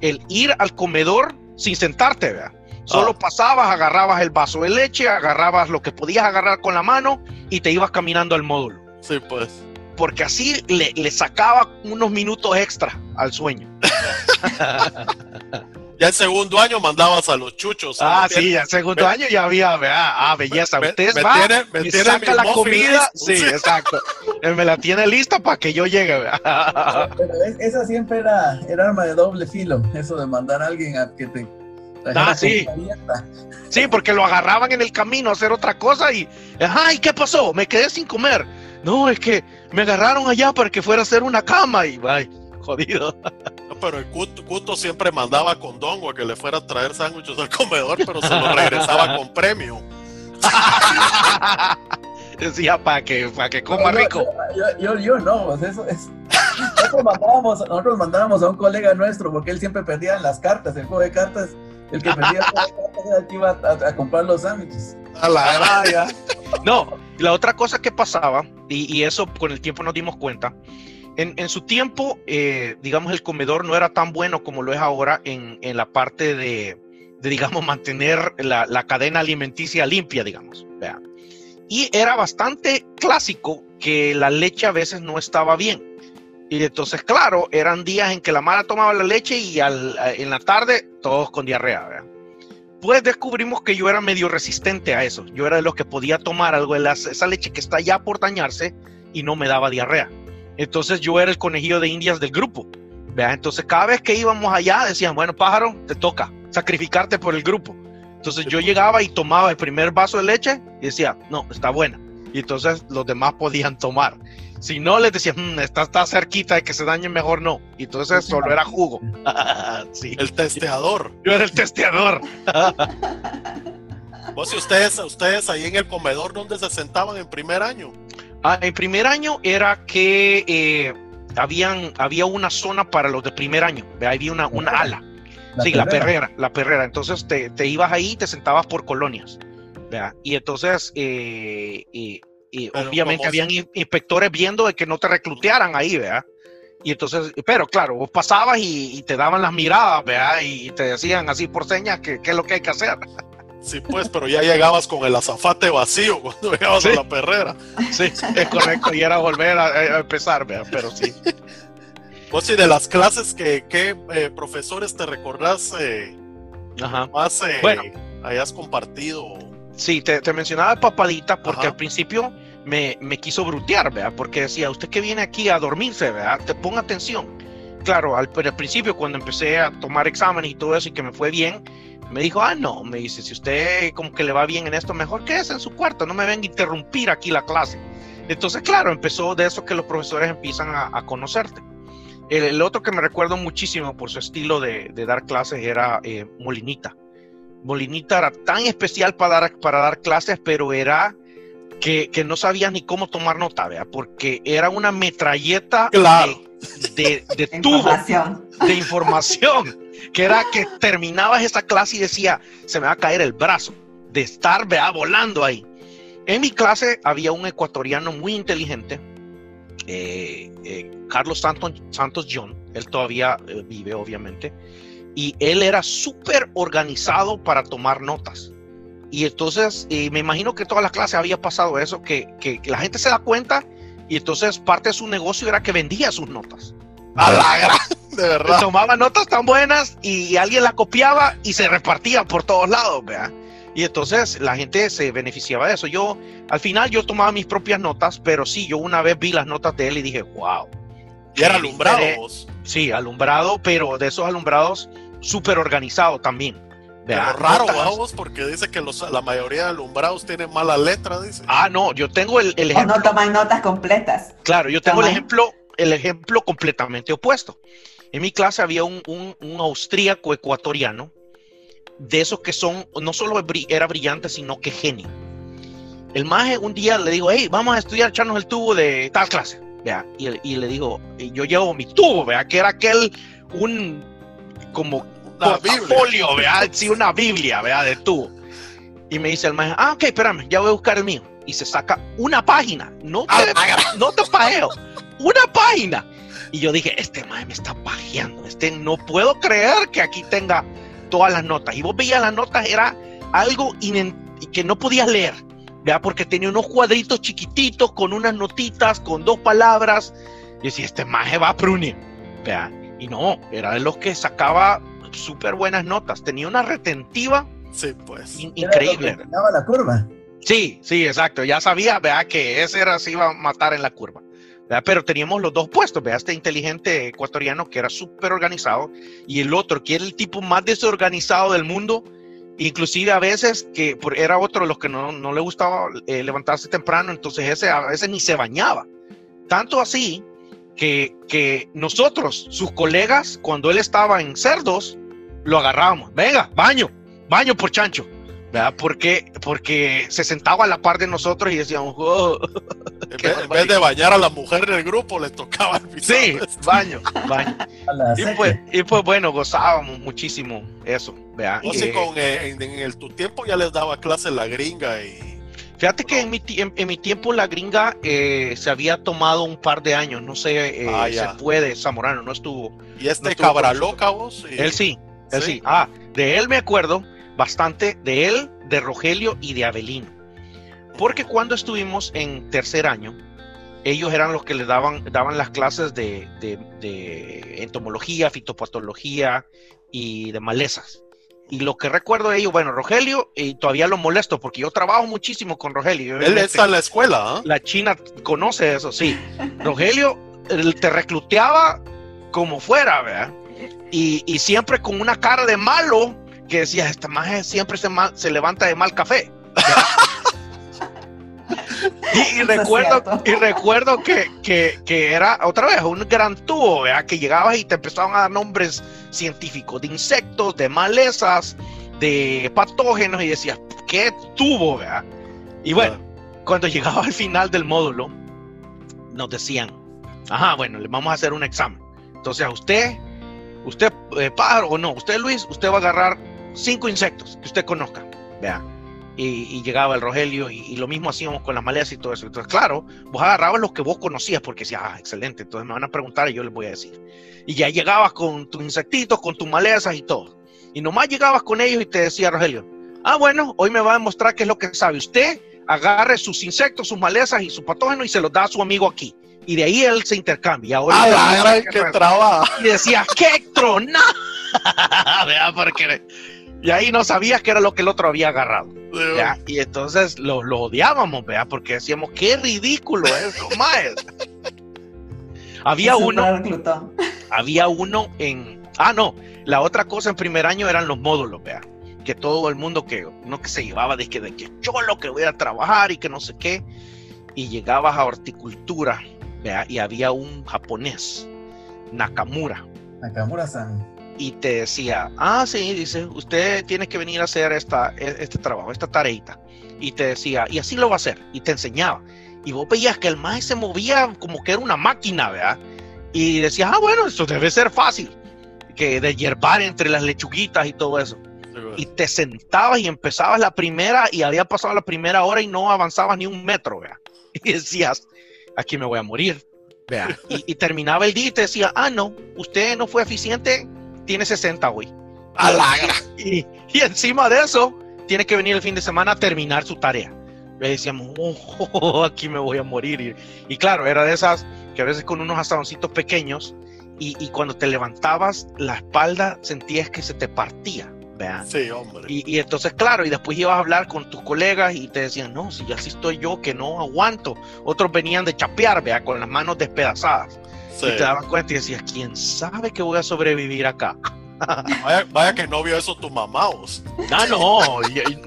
el ir al comedor sin sentarte, ¿verdad? Solo ah. pasabas, agarrabas el vaso de leche, agarrabas lo que podías agarrar con la mano y te ibas caminando al módulo. Sí, pues. Porque así le, le sacaba unos minutos extra al sueño. *laughs* Ya el segundo año mandabas a los chuchos. Ah, sí, ya el segundo año ya había, ah, belleza. Ustedes me, va, me, saca la comida. Sí, exacto. me la tiene lista para que yo llegue. Pero esa siempre era, era arma de doble filo, eso de mandar a alguien a que te Ah, sí. Sí, porque lo agarraban en el camino a hacer otra cosa y, ay, ¿qué pasó? Me quedé sin comer. No, es que me agarraron allá para que fuera a hacer una cama y, ay, jodido. pero el Cuto, siempre mandaba con Dongo a que le fuera a traer sándwiches al comedor, pero se lo regresaba con premio. *laughs* Decía para que, para que coma rico. Yo, yo, no, pues eso es. Nosotros mandábamos, nosotros mandábamos a un colega nuestro porque él siempre perdía en las cartas, el juego de cartas. El que perdía las cartas era el que iba a, comprar los sándwiches. A la ya. No, la otra cosa que pasaba, y, eso con el tiempo nos dimos cuenta, en, su tiempo, eh, digamos, el comedor no era tan bueno como lo es ahora en, la parte de, digamos, mantener la, cadena alimenticia limpia, digamos. Y era bastante clásico que la leche a veces no estaba bien. Y entonces, claro, eran días en que la mala tomaba la leche y en la tarde todos con diarrea. Pues descubrimos que yo era medio resistente a eso. Yo era de los que podía tomar algo de esa leche que está ya por dañarse y no me daba diarrea. Entonces yo era el conejillo de indias del grupo. ¿vea? Entonces cada vez que íbamos allá decían, bueno, pájaro, te toca sacrificarte por el grupo. Entonces yo llegaba y tomaba el primer vaso de leche y decía, no, está buena. Y entonces los demás podían tomar. Si no, les decía, mmm, está, está, cerquita de que se dañe, mejor no. Y entonces solo era jugo. *laughs* sí. El testeador. Yo era el testeador. *laughs* ¿Vos y ustedes, ustedes ahí en el comedor donde se sentaban en primer año? Ah, en primer año era que eh, habían, había una zona para los de primer año. Había una, una ala. sí, la perrera, la perrera. Entonces te, te, ibas ahí y te sentabas por colonias. Y entonces eh, eh, y obviamente habían inspectores viendo de que no te reclutearan ahí, ¿verdad? Y entonces, pero claro, vos pasabas y, te daban las miradas, ¿verdad? Y te decían así por señas qué es lo que hay que hacer. Sí, pues, pero ya llegabas con el azafate vacío cuando llegabas a la perrera. Sí, es correcto, y era volver a, empezar, ¿verdad? Pero sí. Vos sí, de las clases que, ¿qué eh, profesores te recordás eh, más eh, bueno, hayas compartido? Sí, te, mencionaba papadita porque al principio me, quiso brutear, ¿verdad? Porque decía, usted que viene aquí a dormirse, ¿verdad? Te ponga atención. Claro, al, al principio cuando empecé a tomar exámenes y todo eso y que me fue bien, me dijo, ah, no, me dice, si usted como que le va bien en esto, mejor quédese en su cuarto, no me venga a interrumpir aquí la clase. Entonces, claro, empezó de eso que los profesores empiezan a, conocerte. El, otro que me recuerdo muchísimo por su estilo de, dar clases era eh, Molinita. Molinita era tan especial para dar, para dar clases, pero era que, no sabía ni cómo tomar nota, ¿vea? porque era una metralleta de, de, *laughs* tubo, de información, que era que terminabas esa clase y decía, se me va a caer el brazo de estar ¿vea? volando ahí. En mi clase había un ecuatoriano muy inteligente, eh, eh, Carlos Santos, Santos John, él todavía eh, vive obviamente, y él era súper organizado para tomar notas. Y entonces me imagino que todas las clases había pasado eso, que, que, la gente se da cuenta y entonces parte de su negocio era que vendía sus notas. A la de verdad. Tomaba notas tan buenas y alguien las copiaba y se repartía por todos lados, ¿vea? Y entonces la gente se beneficiaba de eso. Yo, al final, yo tomaba mis propias notas, pero sí, yo una vez vi las notas de él y dije, wow. Y era alumbrado. Sí, alumbrado, pero de esos alumbrados súper organizado también. Pero raro, vamos, porque dice que los, la mayoría de alumbrados tienen mala letra, dice. Ah, no, yo tengo el, ejemplo. O no toman notas completas. Claro, yo tengo el ejemplo, el ejemplo completamente opuesto. En mi clase había un, austríaco ecuatoriano, de esos que son, no solo era brillante, sino que genio. El maje un día le digo, hey, vamos a estudiar, echarnos el tubo de tal clase. Vea, y, y le digo, yo llevo mi tubo, vea, que era aquel, un como una folio, vea, sí, una Biblia, vea, de tú. Y me dice el maestro, ah, ok, espérame, ya voy a buscar el mío. Y se saca una página, no te, ah, no te pajeo, una página. Y yo dije, este maestro me está pajeando, este no puedo creer que aquí tenga todas las notas. Y vos veías las notas, era algo que no podías leer, vea, porque tenía unos cuadritos chiquititos con unas notitas, con dos palabras. Y decía, este maje va a prunir, vea. Y no, era de los que sacaba súper buenas notas. Tenía una retentiva sí, pues. increíble. la curva. Sí, sí, exacto. Ya sabía, vea, que ese era se iba a matar en la curva. Pero teníamos los dos puestos, vea, este inteligente ecuatoriano que era súper organizado y el otro que era el tipo más desorganizado del mundo, inclusive a veces que era otro de los que no, no le gustaba eh, levantarse temprano, entonces ese a veces ni se bañaba. Tanto así que, nosotros, sus colegas, cuando él estaba en cerdos, lo agarrábamos. Venga, baño, baño por chancho. ¿Verdad? Porque, porque se sentaba a la par de nosotros y decíamos, oh, en, *laughs* vez, de bañar a la mujer del grupo, le tocaba el *laughs* Sí, baño, baño. y, pues, y pues bueno, gozábamos muchísimo eso. ¿verdad? O con, eh, en, el, tu tiempo ya les daba clase la gringa y Fíjate que en mi, en, mi tiempo la gringa eh, se había tomado un par de años, no sé, eh, ah, se puede, Zamorano, no estuvo. ¿Y este cabra loca vos? Él sí, él sí. Ah, de él me acuerdo bastante, de él, de Rogelio y de Avelino. Porque cuando estuvimos en tercer año, ellos eran los que le daban, daban las clases de, de entomología, fitopatología y de malezas. Y lo que recuerdo de ellos, bueno, Rogelio, y todavía lo molesto porque yo trabajo muchísimo con Rogelio. Él está en la escuela. ¿ah? La China conoce eso, sí. Rogelio te recluteaba como fuera, ¿verdad? Y, siempre con una cara de malo que decía, esta magia siempre se, se levanta de mal café. *laughs* Y, recuerdo, y recuerdo que, que, era otra vez un gran tubo, ¿verdad? que llegabas y te empezaban a dar nombres científicos de insectos, de malezas, de patógenos y decías, ¿qué tubo? ¿verdad? Y bueno, cuando *laughs* llegaba al final del módulo, nos decían, ajá, bueno, le vamos a hacer un examen. Entonces a usted, usted, eh, pájaro o no, usted Luis, usted va a agarrar cinco insectos que usted conozca. ¿verdad? y, llegaba el Rogelio y, lo mismo hacíamos con las malezas y todo eso. Entonces, claro, vos agarrabas los que vos conocías porque decías, ah, excelente, entonces me van a preguntar y yo les voy a decir. Y ya llegabas con tus insectitos, con tus malezas y todo. Y nomás llegabas con ellos y te decía Rogelio, ah, bueno, hoy me va a demostrar qué es lo que sabe. Usted agarre sus insectos, sus malezas y sus patógenos y se los da a su amigo aquí. Y de ahí él se intercambia. Ahora ah, qué trabajo. Y decía, ¡qué trona! *laughs* porque y ahí no sabías que era lo que el otro había agarrado. Y entonces lo, odiábamos, ¿vea? porque decíamos, qué ridículo es, más. había uno. Había uno en. Ah, no. La otra cosa en primer año eran los módulos, vea. Que todo el mundo que uno que se llevaba de que, de que yo lo que voy a trabajar y que no sé qué. Y llegabas a horticultura, vea, y había un japonés, Nakamura. Nakamura-san y te decía, ah, sí, dice, usted tiene que venir a hacer esta, e, este trabajo, esta tareita. Y te decía, y así lo va a hacer. Y te enseñaba. Y vos veías que el maestro se movía como que era una máquina, ¿verdad? Y decías, ah, bueno, esto debe ser fácil. Que de hierbar entre las lechuguitas y todo eso. y te sentabas y empezabas la primera y había pasado la primera hora y no avanzabas ni un metro, ¿verdad? *laughs* Y decías, aquí me voy a morir. Y, y terminaba el día y te decía, ah, no, usted no fue eficiente, tiene 60 güey. Y, y encima de eso, tiene que venir el fin de semana a terminar su tarea. Le decíamos, oh, *laughs* aquí me voy a morir. Y, claro, era de esas que a veces con unos asadoncitos pequeños y, cuando te levantabas, la espalda sentías que se te partía. Sí, hombre. Y, entonces, claro, y después ibas a hablar con tus colegas y te decían, no, si así estoy yo, que no aguanto. Otros venían de chapear, vea, con las manos despedazadas. Y te dabas cuenta y decías, ¿quién sabe que voy a sobrevivir acá? *laughs* vaya, que no vio eso tu mamá. Vos. Ah, no,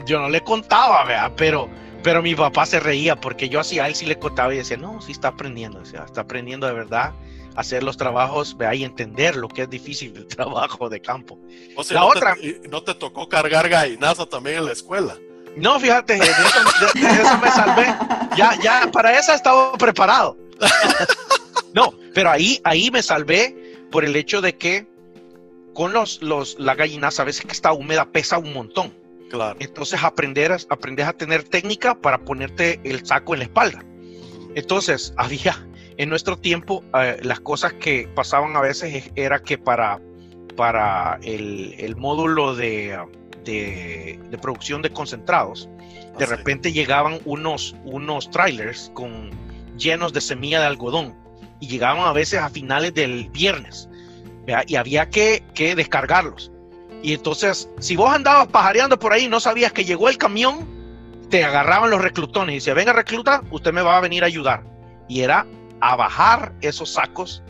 yo, no le contaba, vea, pero, pero mi papá se reía porque yo así a él sí le contaba y decía, no, sí está aprendiendo, está aprendiendo de verdad a hacer los trabajos, vea, y entender lo que es difícil el trabajo de campo. O sea, la no otra... Te, ¿No te tocó cargar gallinaza también en la escuela? No, fíjate, de eso, de eso me salvé. Ya, ya, para eso estaba preparado. *laughs* No, pero ahí, ahí me salvé por el hecho de que con los, los, la gallinaza a veces que está húmeda pesa un montón. Claro. Entonces aprender, aprendes a tener técnica para ponerte el saco en la espalda. Entonces había en nuestro tiempo eh, las cosas que pasaban a veces era que para, para el, el módulo de, de, de, producción de concentrados, de ah, repente llegaban unos, unos trailers con, llenos de semilla de algodón y llegaban a veces a finales del viernes y había que, descargarlos. Y entonces, si vos andabas pajareando por ahí y no sabías que llegó el camión, te agarraban los reclutones y decían, venga recluta, usted me va a venir a ayudar. Y era a bajar esos sacos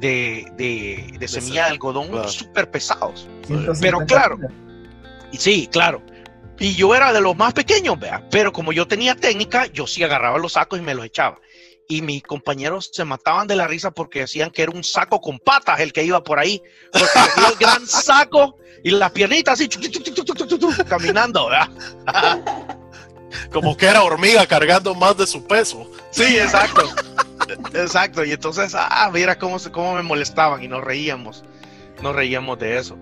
de, de, semilla de algodón súper pesados. Pero claro, sí, claro. Y yo era de los más pequeños, vea, pero como yo tenía técnica, yo sí agarraba los sacos y me los echaba y mis compañeros se mataban de la risa porque decían que era un saco con patas el que iba por ahí. Porque tenía el gran *laughs* saco y las piernitas así caminando, Como que era hormiga cargando más de su peso. Sí, exacto. Exacto. Y entonces, ah, mira cómo, cómo me molestaban y nos reíamos. Nos reíamos de eso.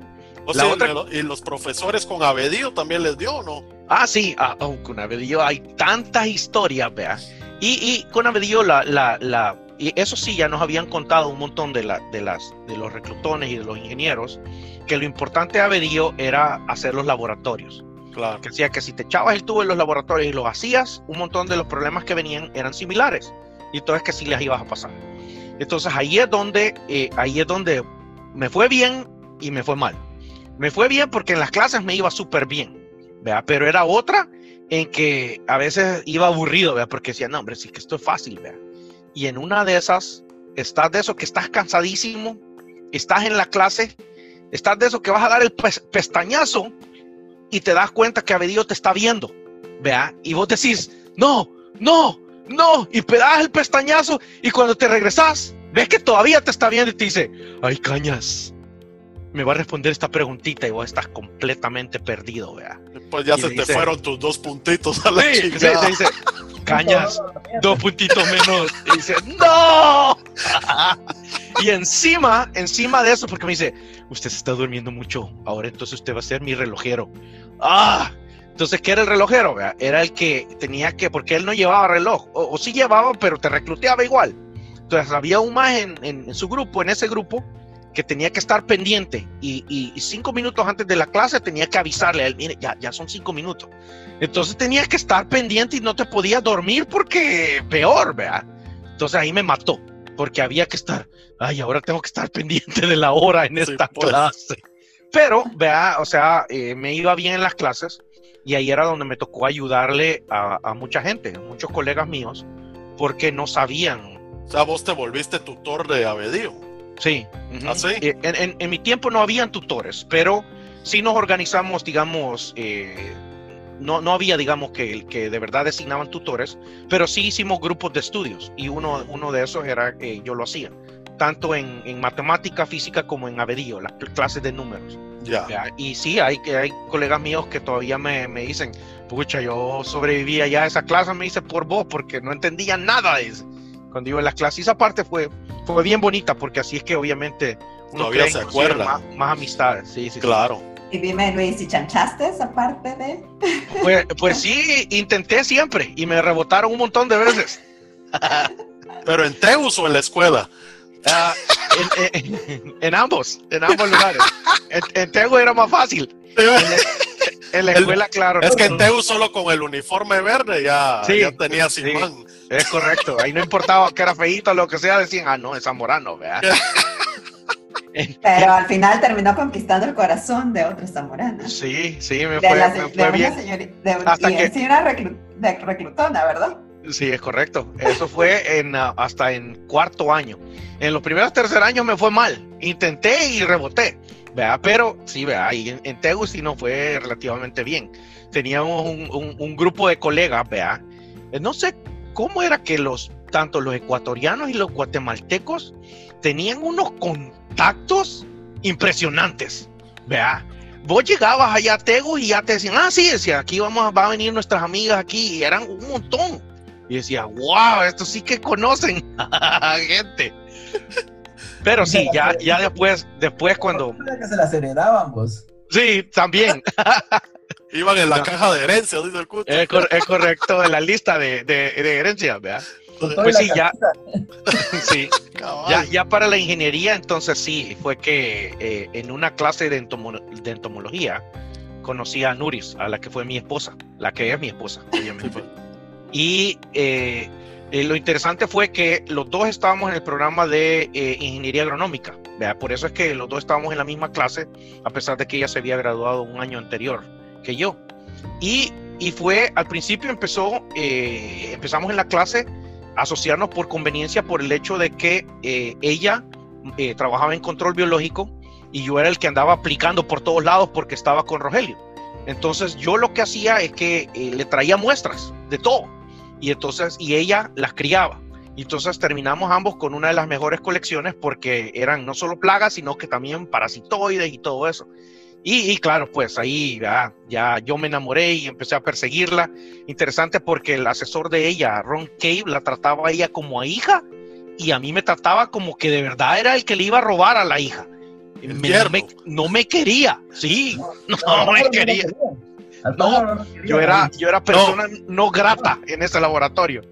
O sea, ¿y los profesores con abedío también les dio o no? Ah, sí, ah, oh, con Abedillo hay tantas historias, vea. Y, y con Abedillo, la, la, la, y eso sí, ya nos habían contado un montón de, la, de, las, de los reclutones y de los ingenieros, que lo importante de Abedillo era hacer los laboratorios. Claro. Que decía que si te echabas el tubo en los laboratorios y los hacías, un montón de los problemas que venían eran similares. Y entonces que sí les ibas a pasar. Entonces ahí es donde, eh, ahí es donde me fue bien y me fue mal. Me fue bien porque en las clases me iba súper bien, ¿vea? pero era otra en que a veces iba aburrido, ¿vea? porque decía, no, hombre, sí que esto es fácil. ¿vea? Y en una de esas, estás de eso que estás cansadísimo, estás en la clase, estás de eso que vas a dar el pestañazo y te das cuenta que Abedillo te está viendo, ¿vea? Y vos decís, no, no, no, y pedas el pestañazo y cuando te regresas, ves que todavía te está viendo y te dice, ay, cañas, me va a responder esta preguntita y vos estás completamente perdido, vea. Pues ya se te fueron tus dos puntitos a la sí, dice, cañas, dos puntitos menos. Y dice, ¡No! y encima, encima de eso, porque me dice, usted se está durmiendo mucho, ahora entonces usted va a ser mi relojero. ¡Ah! Entonces, ¿qué era el relojero? Vea? Era el que tenía que, porque él no llevaba reloj, o, o sí llevaba, pero te recluteaba igual. Entonces, había un más en, en, en su grupo, en ese grupo, que tenía que estar pendiente y, y, y, cinco minutos antes de la clase tenía que avisarle a él, mire, ya, ya son cinco minutos. Entonces tenía que estar pendiente y no te podías dormir porque peor, vea. Entonces ahí me mató, porque había que estar, ay, ahora tengo que estar *laughs* pendiente de la hora en esta sí, pues. clase. Pero, vea, o sea, eh, me iba bien en las clases y ahí era donde me tocó ayudarle a, a mucha gente, a muchos colegas míos, porque no sabían. O sea, vos te volviste tutor de Abedío. Sí. Uh -huh. ¿Ah, sí? En, en, en, mi tiempo no habían tutores, pero sí nos organizamos, digamos, eh, no, no había, digamos, que, que de verdad designaban tutores, pero sí hicimos grupos de estudios y uno, uno de esos era, eh, yo lo hacía, tanto en, en, matemática, física como en Abedillo, las clases de números. Ya. Yeah. Y sí, hay, hay colegas míos que todavía me, me dicen, pucha, yo sobrevivía ya a esa clase, me dice por vos, porque no entendía nada de eso cuando iba en las clases. Y esa parte fue, fue bien bonita, porque así es que obviamente uno todavía se acuerda. Más, más, amistades. Sí, sí, claro. Sí. Y dime, Luis, ¿y chanchaste esa parte de...? Pues, pues sí, intenté siempre y me rebotaron un montón de veces. *laughs* ¿Pero en Teus o en la escuela? Uh, en, en, en, ambos, en ambos lugares. En, en Teus era más fácil. En la, en la escuela, el, claro. Es que en Teus solo con el uniforme verde ya, sí, ya tenía sin sí. Es correcto. Ahí no importaba que era feíto o lo que sea, decían, ah, no, es zamorano, ¿verdad? *laughs* Pero al final terminó conquistando el corazón de otra zamorana. Sí, sí, me fue, de la, me de fue bien. Señorita, de, Hasta y que... una reclu, de reclutona, ¿verdad? Sí, es correcto. Eso fue en, uh, hasta en cuarto año. En los primeros tercer años me fue mal. Intenté y reboté. ¿verdad? Pero sí, ¿verdad? Y en, en Tegus sí no fue relativamente bien. Teníamos un, un, un grupo de colegas, ¿verdad? No sé cómo era que los tanto los ecuatorianos y los guatemaltecos tenían unos contactos impresionantes, ¿verdad? Vos llegabas allá a Tegus y ya te decían, ah, sí, decía, aquí vamos a, va a venir nuestras amigas aquí, y eran un montón. Y decía, wow, esto sí que conocen *laughs* gente. Pero sí, ya, ya después, después cuando... que se las heredaban, vos. Sí, también. *laughs* Iban en la no. caja de herencia, dice el culto. Es, cor es, correcto, en la lista de, de, de herencia, ¿verdad? Pues sí, ya, *laughs* *laughs* sí. ya, ya, para la ingeniería, entonces sí, fue que eh, en una clase de, entomo de, entomología conocí a Nuris, a la que fue mi esposa, la que es mi esposa, obviamente. y eh, eh, lo interesante fue que los dos estábamos en el programa de eh, ingeniería agronómica, ¿verdad? por eso es que los dos estábamos en la misma clase, a pesar de que ella se había graduado un año anterior que yo. Y, y fue, al principio empezó, eh, empezamos en la clase a asociarnos por conveniencia por el hecho de que eh, ella eh, trabajaba en control biológico y yo era el que andaba aplicando por todos lados porque estaba con Rogelio. Entonces yo lo que hacía es que le traía muestras de todo y entonces y ella las criaba. Y entonces terminamos ambos con una de las mejores colecciones porque eran no solo plagas, sino que también parasitoides y todo eso. Y, y, claro, pues ahí ya, ya yo me enamoré y empecé a perseguirla. Interesante porque el asesor de ella, Ron Cave, la trataba a ella como a hija y a mí me trataba como que de verdad era el que le iba a robar a la hija. Me, no, me, no, me, quería, sí, no, no, no me quería. No, yo era, yo era persona no, grata en ese laboratorio.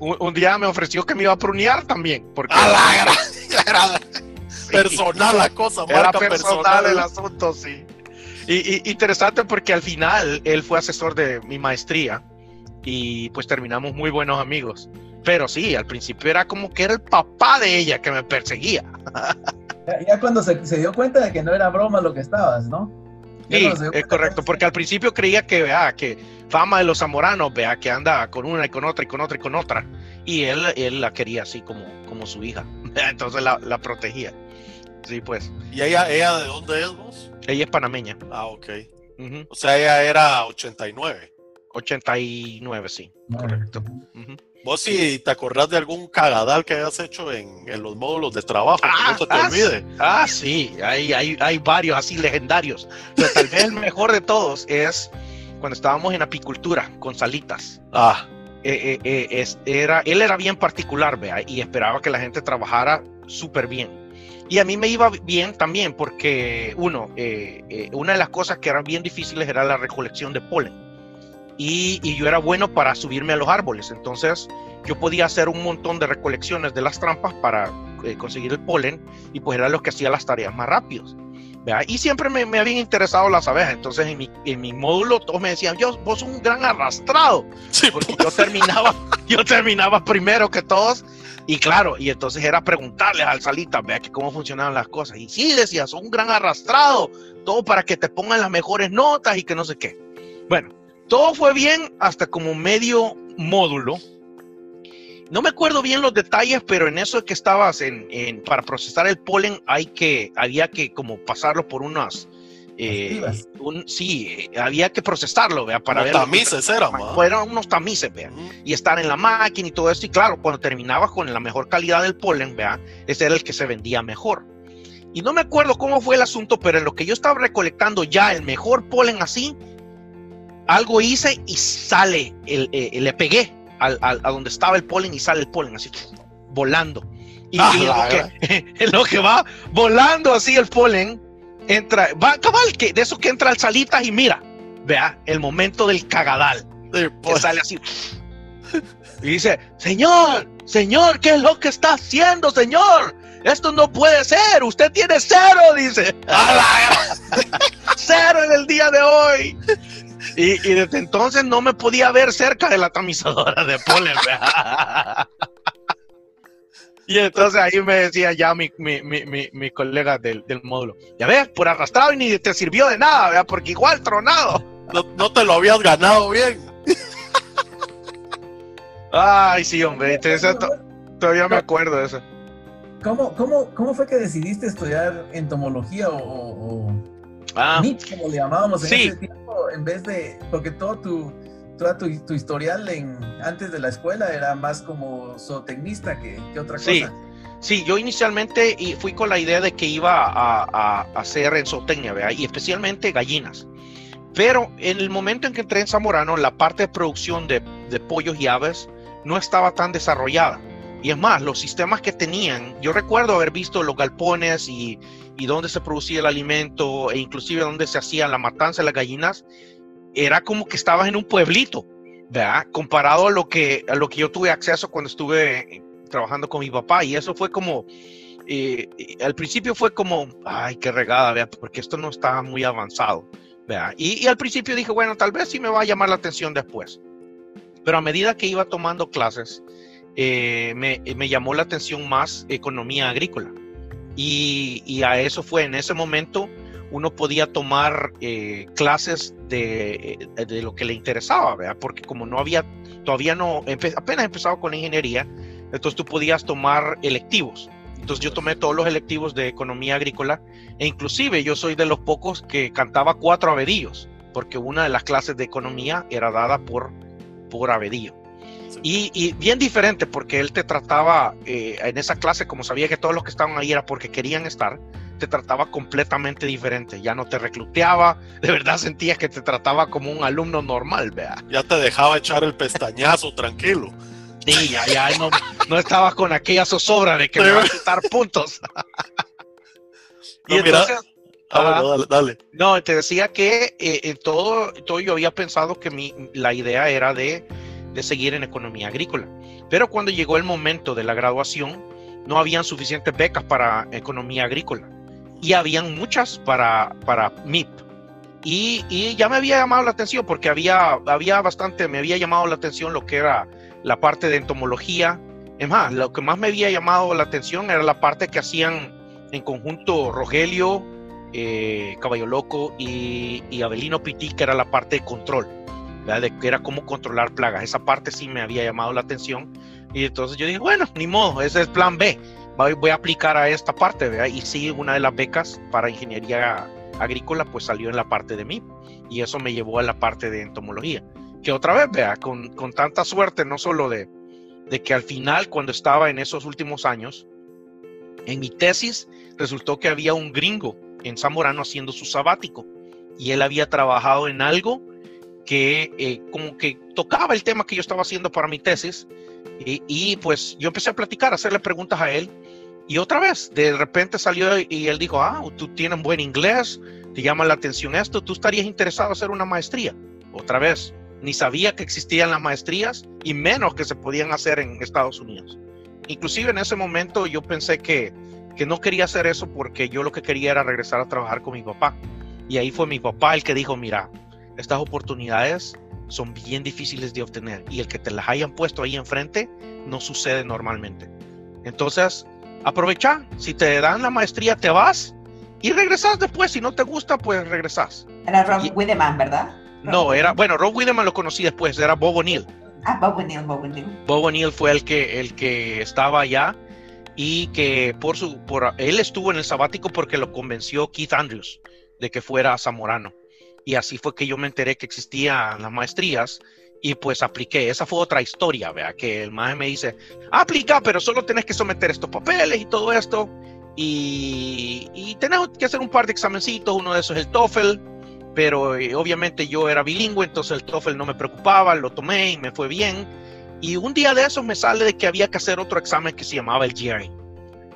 un, día me ofreció que me iba a prunear también. Porque... A la *laughs* *laughs* Personal la cosa, Era personal, el asunto, sí. Y, interesante porque al final él fue asesor de mi maestría y pues terminamos muy buenos amigos. Pero sí, al principio era como que era el papá de ella que me perseguía. Ya, cuando se, dio cuenta de que no era broma lo que estabas, ¿no? sí, es correcto, porque al principio creía que, vea, que fama de los zamoranos, vea, que anda con una y con otra y con otra y con otra. Y él, él la quería así como, como su hija. *laughs* Entonces la, la protegía. Sí, pues. ¿Y ella, ella de dónde es vos? Ella es panameña. Ah, ok. O sea, ella era 89. 89, sí, correcto. Vos si te acordás de algún cagadal que hayas hecho en, los módulos de trabajo, que no se te ah, olvide. Ah, sí, hay, hay, hay varios así legendarios. Pero tal vez el mejor de todos es cuando estábamos en apicultura con salitas. Ah. Eh, eh, eh, era, él era bien particular, vea, y esperaba que la gente trabajara súper bien. Y a mí me iba bien también porque, uno, eh, eh, una de las cosas que eran bien difíciles era la recolección de polen. Y, yo era bueno para subirme a los árboles. Entonces yo podía hacer un montón de recolecciones de las trampas para eh, conseguir el polen y pues era lo que hacía las tareas más rápidos. Y siempre me, me, habían interesado las abejas. Entonces en mi, en mi módulo todos me decían, yo, vos sos un gran arrastrado. Sí, porque yo terminaba, *laughs* yo terminaba primero que todos y claro, y entonces era preguntarle al Salita, vea que cómo funcionaban las cosas. Y sí, decía, son un gran arrastrado, todo para que te pongan las mejores notas y que no sé qué. Bueno, todo fue bien hasta como medio módulo. No me acuerdo bien los detalles, pero en eso que estabas en, en para procesar el polen hay que, había que como pasarlo por unas, eh, sí, había que procesarlo, vea, para ver. Tamices eran, Fueron unos tamices, vea, y estar en la máquina y todo esto. Y claro, cuando terminabas con la mejor calidad del polen, vea, ese era el que se vendía mejor. Y no me acuerdo cómo fue el asunto, pero en lo que yo estaba recolectando ya el mejor polen así, algo hice y sale, el, eh, le pegué al, a donde estaba el polen y sale el polen así, volando. Y, ah, *laughs* en lo que va volando así el polen, entra, va cabal, que de eso que entra al salitas y mira, vea, el momento del cagadal. que pues. sale así. Y dice, Señor, Señor, ¿qué es lo que está haciendo, Señor? Esto no puede ser, usted tiene cero, dice. *laughs* cero en el día de hoy. Y, y, desde entonces no me podía ver cerca de la tamizadora de polen. Y entonces ahí me decía ya mi, mi, mi, mi colega del, del, módulo, ya ves, por arrastrado y ni te sirvió de nada, ¿verdad? porque igual tronado. No, no te lo habías ganado bien. Ay, sí, hombre, todavía me acuerdo de eso. ¿Cómo, cómo, ¿Cómo fue que decidiste estudiar entomología o, o, ah, como le llamábamos en ese tiempo, en vez de, porque todo tu, toda tu, historial en, antes de la escuela era más como zootecnista que, que otra cosa. Sí, yo inicialmente fui con la idea de que iba a, a, hacer en zootecnia, ¿verdad? y especialmente gallinas. Pero en el momento en que entré en Zamorano, la parte de producción de, de pollos y aves no estaba tan desarrollada. Y es más, los sistemas que tenían, yo recuerdo haber visto los galpones y, y dónde se producía el alimento e inclusive dónde se hacía la matanza de las gallinas era como que estabas en un pueblito, ¿verdad? Comparado a lo que, a lo que yo tuve acceso cuando estuve trabajando con mi papá. Y eso fue como, eh, al principio fue como, ay, qué regada, ¿verdad? Porque esto no estaba muy avanzado, ¿verdad? Y, al principio dije, bueno, tal vez sí me va a llamar la atención después. Pero a medida que iba tomando clases, eh, me, me, llamó la atención más economía agrícola. Y, a eso fue en ese momento uno podía tomar eh, clases de, eh, de, lo que le interesaba, ¿verdad? Porque como no había, todavía no, apenas empezaba con la ingeniería, entonces tú podías tomar electivos. Entonces yo tomé todos los electivos de economía agrícola e inclusive yo soy de los pocos que cantaba cuatro abedillos, porque una de las clases de economía era dada por, por Y, y, bien diferente porque él te trataba eh, en esa clase, como sabía que todos los que estaban ahí era porque querían estar, te trataba completamente diferente, ya no te recluteaba, *laughs* de verdad sentías que te trataba como un alumno normal, vea. Ya te dejaba echar el pestañazo tranquilo. Sí, ya, ya no, no estabas con aquella zozobra de que me vas a quitar puntos. *laughs* y entonces, Ah, dale, dale. No, te decía que eh, todo, todo yo había pensado que mi, la idea era de, de seguir en economía agrícola. Pero cuando llegó el momento de la graduación, no habían suficientes becas para economía agrícola y habían muchas para, para MIP. Y, y, ya me había llamado la atención porque había, había bastante, me había llamado la atención lo que era la parte de entomología. Es más, lo que más me había llamado la atención era la parte que hacían en conjunto Rogelio, eh, Caballo Loco y, y Abelino Piti, que era la parte de control, de que era cómo controlar plagas. Esa parte sí me había llamado la atención. Y entonces yo dije, bueno, ni modo, ese es plan B. Voy, a aplicar a esta parte, ¿verdad? Y sí, una de las becas para ingeniería agrícola, pues salió en la parte de MIP. Y eso me llevó a la parte de entomología. Que otra vez, vea, con, con tanta suerte, no solo de, de que al final, cuando estaba en esos últimos años, en mi tesis resultó que había un gringo en Zamorano haciendo su sabático y él había trabajado en algo que eh, como que tocaba el tema que yo estaba haciendo para mi tesis y, y, pues yo empecé a platicar, a hacerle preguntas a él y otra vez de repente salió y él dijo, ah, tú tienes buen inglés, te llama la atención esto, tú estarías interesado en hacer una maestría. Otra vez, ni sabía que existían las maestrías y menos que se podían hacer en Estados Unidos. Inclusive en ese momento yo pensé que, que no quería hacer eso porque yo lo que quería era regresar a trabajar con mi papá. Y ahí fue mi papá el que dijo, mira, estas oportunidades son bien difíciles de obtener y el que te las hayan puesto ahí enfrente no sucede normalmente. Entonces, aprovecha, si te dan la maestría te vas y regresas después, si no te gusta, pues regresas. Era Rob Wideman, ¿verdad? no, era, bueno, Rob Wideman lo conocí después, era Bob O'Neill. Ah, Bob O'Neill, Bob O'Neill. Bob O'Neill fue el que, el que estaba allá y que por su, por, él estuvo en el sabático porque lo convenció Keith Andrews de que fuera zamorano. Y así fue que yo me enteré que existían las maestrías y pues apliqué. Esa fue otra historia, vea, que el maestro me dice, aplica, pero solo tenés que someter estos papeles y todo esto. Y, y tenés que hacer un par de examencitos, uno de esos es el TOEFL pero eh, obviamente yo era bilingüe, entonces el TOEFL no me preocupaba, lo tomé y me fue bien. Y un día de esos me sale de que había que hacer otro examen que se llamaba el GRE.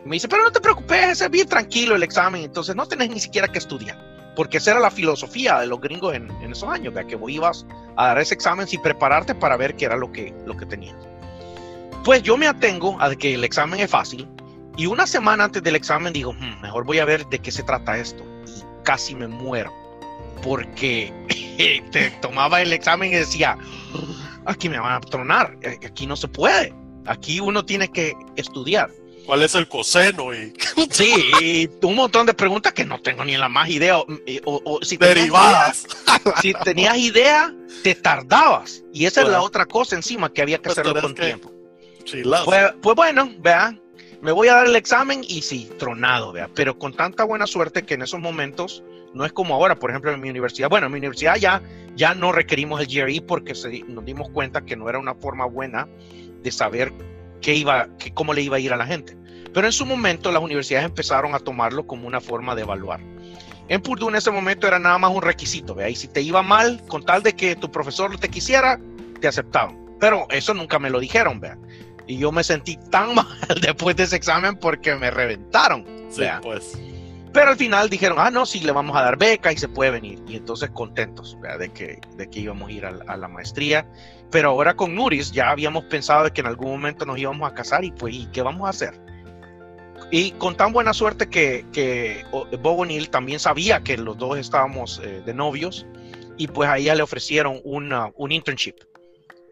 Me dice, pero no te preocupes, es bien tranquilo el examen, entonces no tenés ni siquiera que estudiar. Porque esa era la filosofía de los gringos en, esos años, de que vos ibas a dar ese examen sin prepararte para ver qué era lo que, lo que tenías. Pues yo me atengo a que el examen es fácil y una semana antes del examen digo, hmm, mejor voy a ver de qué se trata esto. Y casi me muero porque *laughs* te tomaba el examen y decía, aquí me van a tronar, eh, aquí no se puede, aquí uno tiene que estudiar. ¿Cuál es el coseno? Y... *laughs* Sí, un montón de preguntas que no tengo ni la más idea. O, si Derivadas. si tenías idea, te tardabas. Y esa es la otra cosa encima que había que pues hacerlo con tiempo. Pues, pues, bueno, vea, me voy a dar el examen y sí, tronado, vea. Pero con tanta buena suerte que en esos momentos no es como ahora, por ejemplo, en mi universidad. Bueno, en mi universidad ya, ya no requerimos el GRE porque nos dimos cuenta que no era una forma buena de saber qué iba, qué, cómo le iba a ir a la gente. Pero en su momento las universidades empezaron a tomarlo como una forma de evaluar. En Purdue en ese momento era nada más un requisito, ¿vea? y si te iba mal, con tal de que tu profesor te quisiera, te aceptaban. Pero eso nunca me lo dijeron, vea. Y yo me sentí tan *laughs* mal después de ese examen porque me reventaron. Sí, pues. Pero al final dijeron, ah, no, sí, le vamos a dar beca y se puede venir. Y entonces contentos de que, de que íbamos a ir a, la maestría. Pero ahora con Nuris ya habíamos pensado de que en algún momento nos íbamos a casar y pues, ¿y qué vamos a hacer? Y con tan buena suerte que, que Bob O'Neill también sabía que los dos estábamos eh, de novios y pues a ella le ofrecieron una, un internship.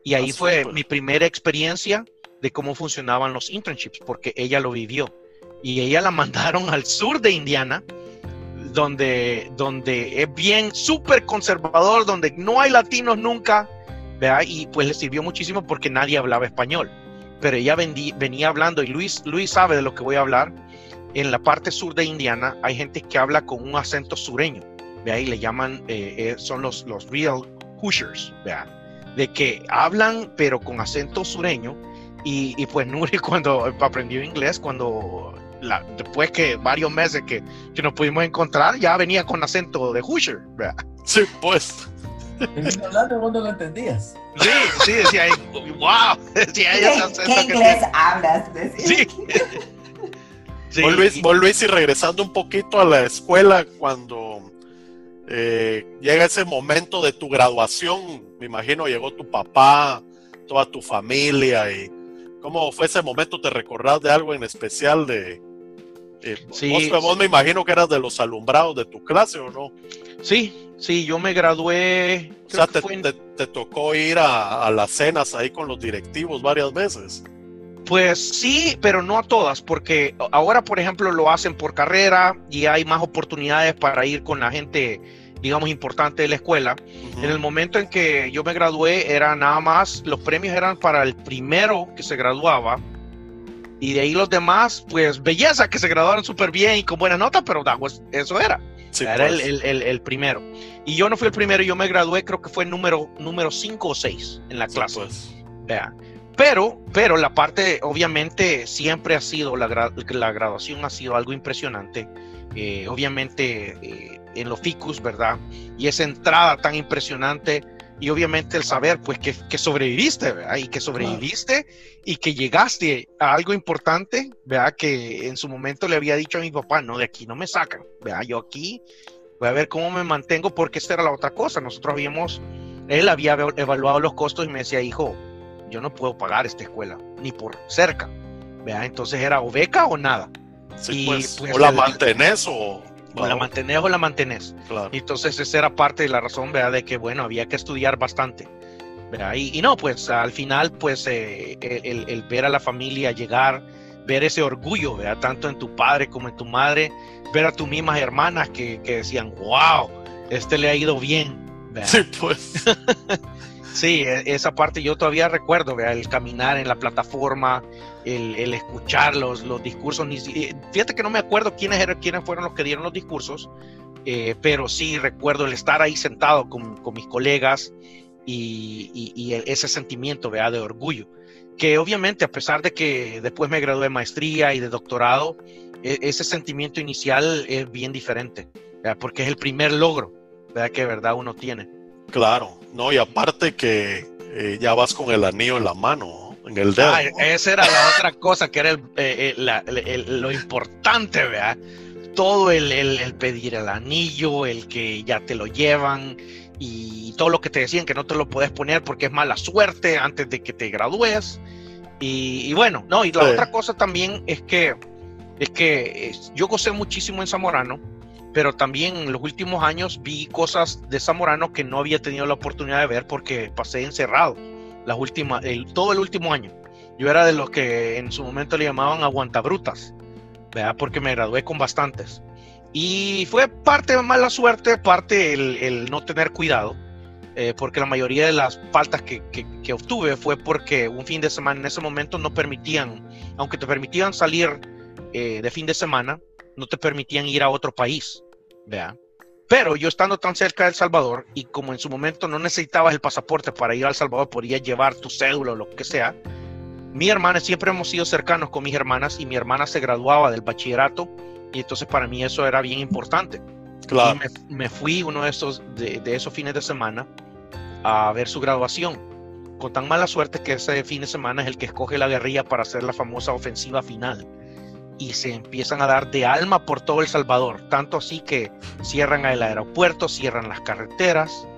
Y ahí fue mi primera experiencia de cómo funcionaban los internships, porque ella lo vivió y ella la mandaron al sur de Indiana, donde, donde es bien súper conservador, donde no hay latinos nunca, ¿vea? y pues le sirvió muchísimo porque nadie hablaba español. Pero ella venía hablando, y Luis, Luis sabe de lo que voy a hablar, en la parte sur de Indiana hay gente que habla con un acento sureño, ¿vea? y le llaman, eh, eh, son los, los real Hoosiers, ¿vea? de que hablan pero con acento sureño, y, y, pues *laughs* Nuri cuando aprendió inglés, cuando después que varios meses que, que, nos pudimos encontrar, ya venía con acento de Hoosier. Sí, pues. hablando cuando lo entendías. Sí, sí, decía, wow, *laughs* decía ¿Qué, ¿qué inglés hablas? Sí. *laughs* Sí. Luis, y regresando un poquito a la escuela, cuando eh, llega ese momento de tu graduación, me imagino llegó tu papá, toda tu familia, y ¿cómo fue ese momento? ¿Te recordás de algo en especial de... Eh, sí, vos, me imagino que eras de los alumbrados de tu clase, ¿o no? Sí, sí, yo me gradué. O sea, te, tocó ir a las cenas ahí con los directivos varias veces. Pues sí, pero no a todas, porque ahora, por ejemplo, lo hacen por carrera y hay más oportunidades para ir con la gente, digamos, importante de la escuela. En el momento en que yo me gradué, era nada más, los premios eran para el primero que se graduaba. Y de ahí los demás, pues belleza, que se graduaron súper bien y con buena nota, pero pues, eso era. era pues. el, primero. Y yo no fui el primero, yo me gradué, creo que fue número 5 o 6 en la clase. Pues. Vean. Pero, pero la parte, obviamente, siempre ha sido, la, la graduación ha sido algo impresionante. Eh, obviamente, eh, en los ficus, ¿verdad? Y esa entrada tan impresionante y obviamente el saber, pues, que, que sobreviviste, ¿verdad? Y que sobreviviste y que llegaste a algo importante, ¿verdad? Que en su momento le había dicho a mi papá, no, de aquí no me sacan, ¿verdad? Yo aquí voy a ver cómo me mantengo porque esta era la otra cosa. Nosotros habíamos, él había evaluado los costos y me decía, hijo, yo no puedo pagar esta escuela, ni por cerca. ¿vea? Entonces era o beca o nada. Pues, pues, o la mantenés o... O la mantenés o la mantenés. Entonces esa era parte de la razón, ¿verdad? De que, bueno, había que estudiar bastante. Y, y, no, pues al final, pues eh, el, ver a la familia llegar, ver ese orgullo, ¿verdad? Tanto en tu padre como en tu madre, ver a tus mismas hermanas que, que decían, wow, este le ha ido bien. Sí, pues. *laughs* Sí, e, esa parte yo todavía recuerdo, el caminar en la plataforma, el, escuchar los, discursos. fíjate que no me acuerdo quiénes, eran, fueron los que dieron los discursos, eh, pero sí recuerdo el estar ahí sentado con, mis colegas y, ese sentimiento de orgullo. Que obviamente, a pesar de que después me gradué de maestría y de doctorado, e, ese sentimiento inicial es bien diferente, porque es el primer logro que de verdad uno tiene. Claro, no, y aparte que eh, ya vas con el anillo en la mano, en el dedo. Ah, esa era la otra cosa que era eh, eh, lo importante, ¿verdad? Todo el, pedir el anillo, el que ya te lo llevan y todo lo que te decían que no te lo puedes poner porque es mala suerte antes de que te gradúes. Y, bueno, no, y la otra cosa también es que, es que yo gocé muchísimo en Zamorano pero también en los últimos años vi cosas de Zamorano que no había tenido la oportunidad de ver porque pasé encerrado las últimas, el, todo el último año. Yo era de los que en su momento le llamaban aguantabrutas, ¿verdad? porque me gradué con bastantes. Y fue parte de mala suerte, parte el, no tener cuidado, eh, porque la mayoría de las faltas que, que, obtuve fue porque un fin de semana en ese momento no permitían, aunque te permitían salir eh, de fin de semana, no te permitían ir a otro país, ¿vea? Pero yo estando tan cerca de El Salvador y como en su momento no necesitabas el pasaporte para ir a El Salvador, podías llevar tu cédula o lo que sea. Mi hermana, siempre hemos sido cercanos con mis hermanas y mi hermana se graduaba del bachillerato y entonces para mí eso era bien importante. Claro. Y me, fui uno de esos, de, de esos fines de semana a ver su graduación con tan mala suerte que ese fin de semana es el que escoge la guerrilla para hacer la famosa ofensiva final y se empiezan a dar de alma por todo El Salvador, tanto así que cierran el aeropuerto, cierran las carreteras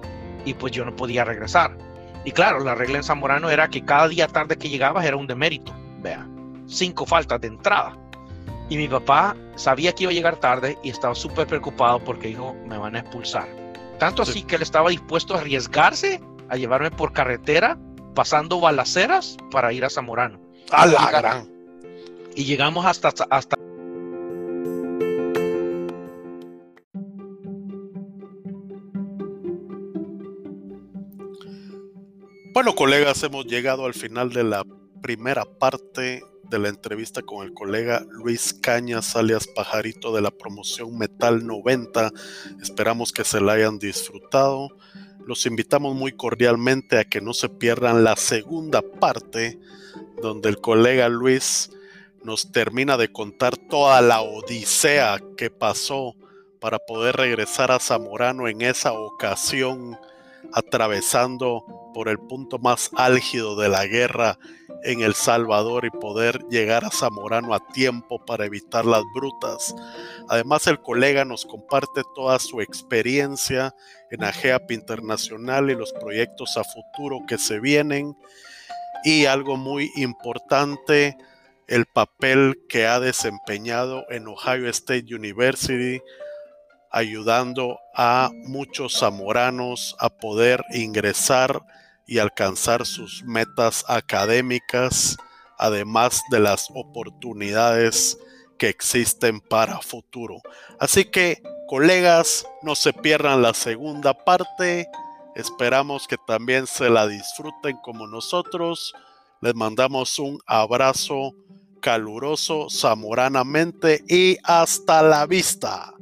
y pues yo no podía regresar. Y claro, la regla en Zamorano era que cada día tarde que llegabas era un demérito, vea, cinco faltas de entrada. Y mi papá sabía que iba a llegar tarde y estaba súper preocupado porque dijo, me van a expulsar. Tanto así que él estaba dispuesto a arriesgarse a llevarme por carretera, pasando balaceras para ir a Zamorano. A la gran y llegamos hasta, hasta Bueno, colegas, hemos llegado al final de la primera parte de la entrevista con el colega Luis Cañas, alias Pajarito de la promoción Metal 90. Esperamos que se la hayan disfrutado. Los invitamos muy cordialmente a que no se pierdan la segunda parte, donde el colega Luis nos termina de contar toda la odisea que pasó para poder regresar a Zamorano en esa ocasión, atravesando por el punto más álgido de la guerra en El Salvador y poder llegar a Zamorano a tiempo para evitar las brutas. Además, el colega nos comparte toda su experiencia en AGEAP Internacional y los proyectos a futuro que se vienen. Y algo muy importante, el papel que ha desempeñado en Ohio State University, ayudando a muchos zamoranos a poder ingresar y alcanzar sus metas académicas, además de las oportunidades que existen para futuro. Así que, colegas, no se pierdan la segunda parte. Esperamos que también se la disfruten como nosotros. Les mandamos un abrazo caluroso, zamoranamente y hasta la vista.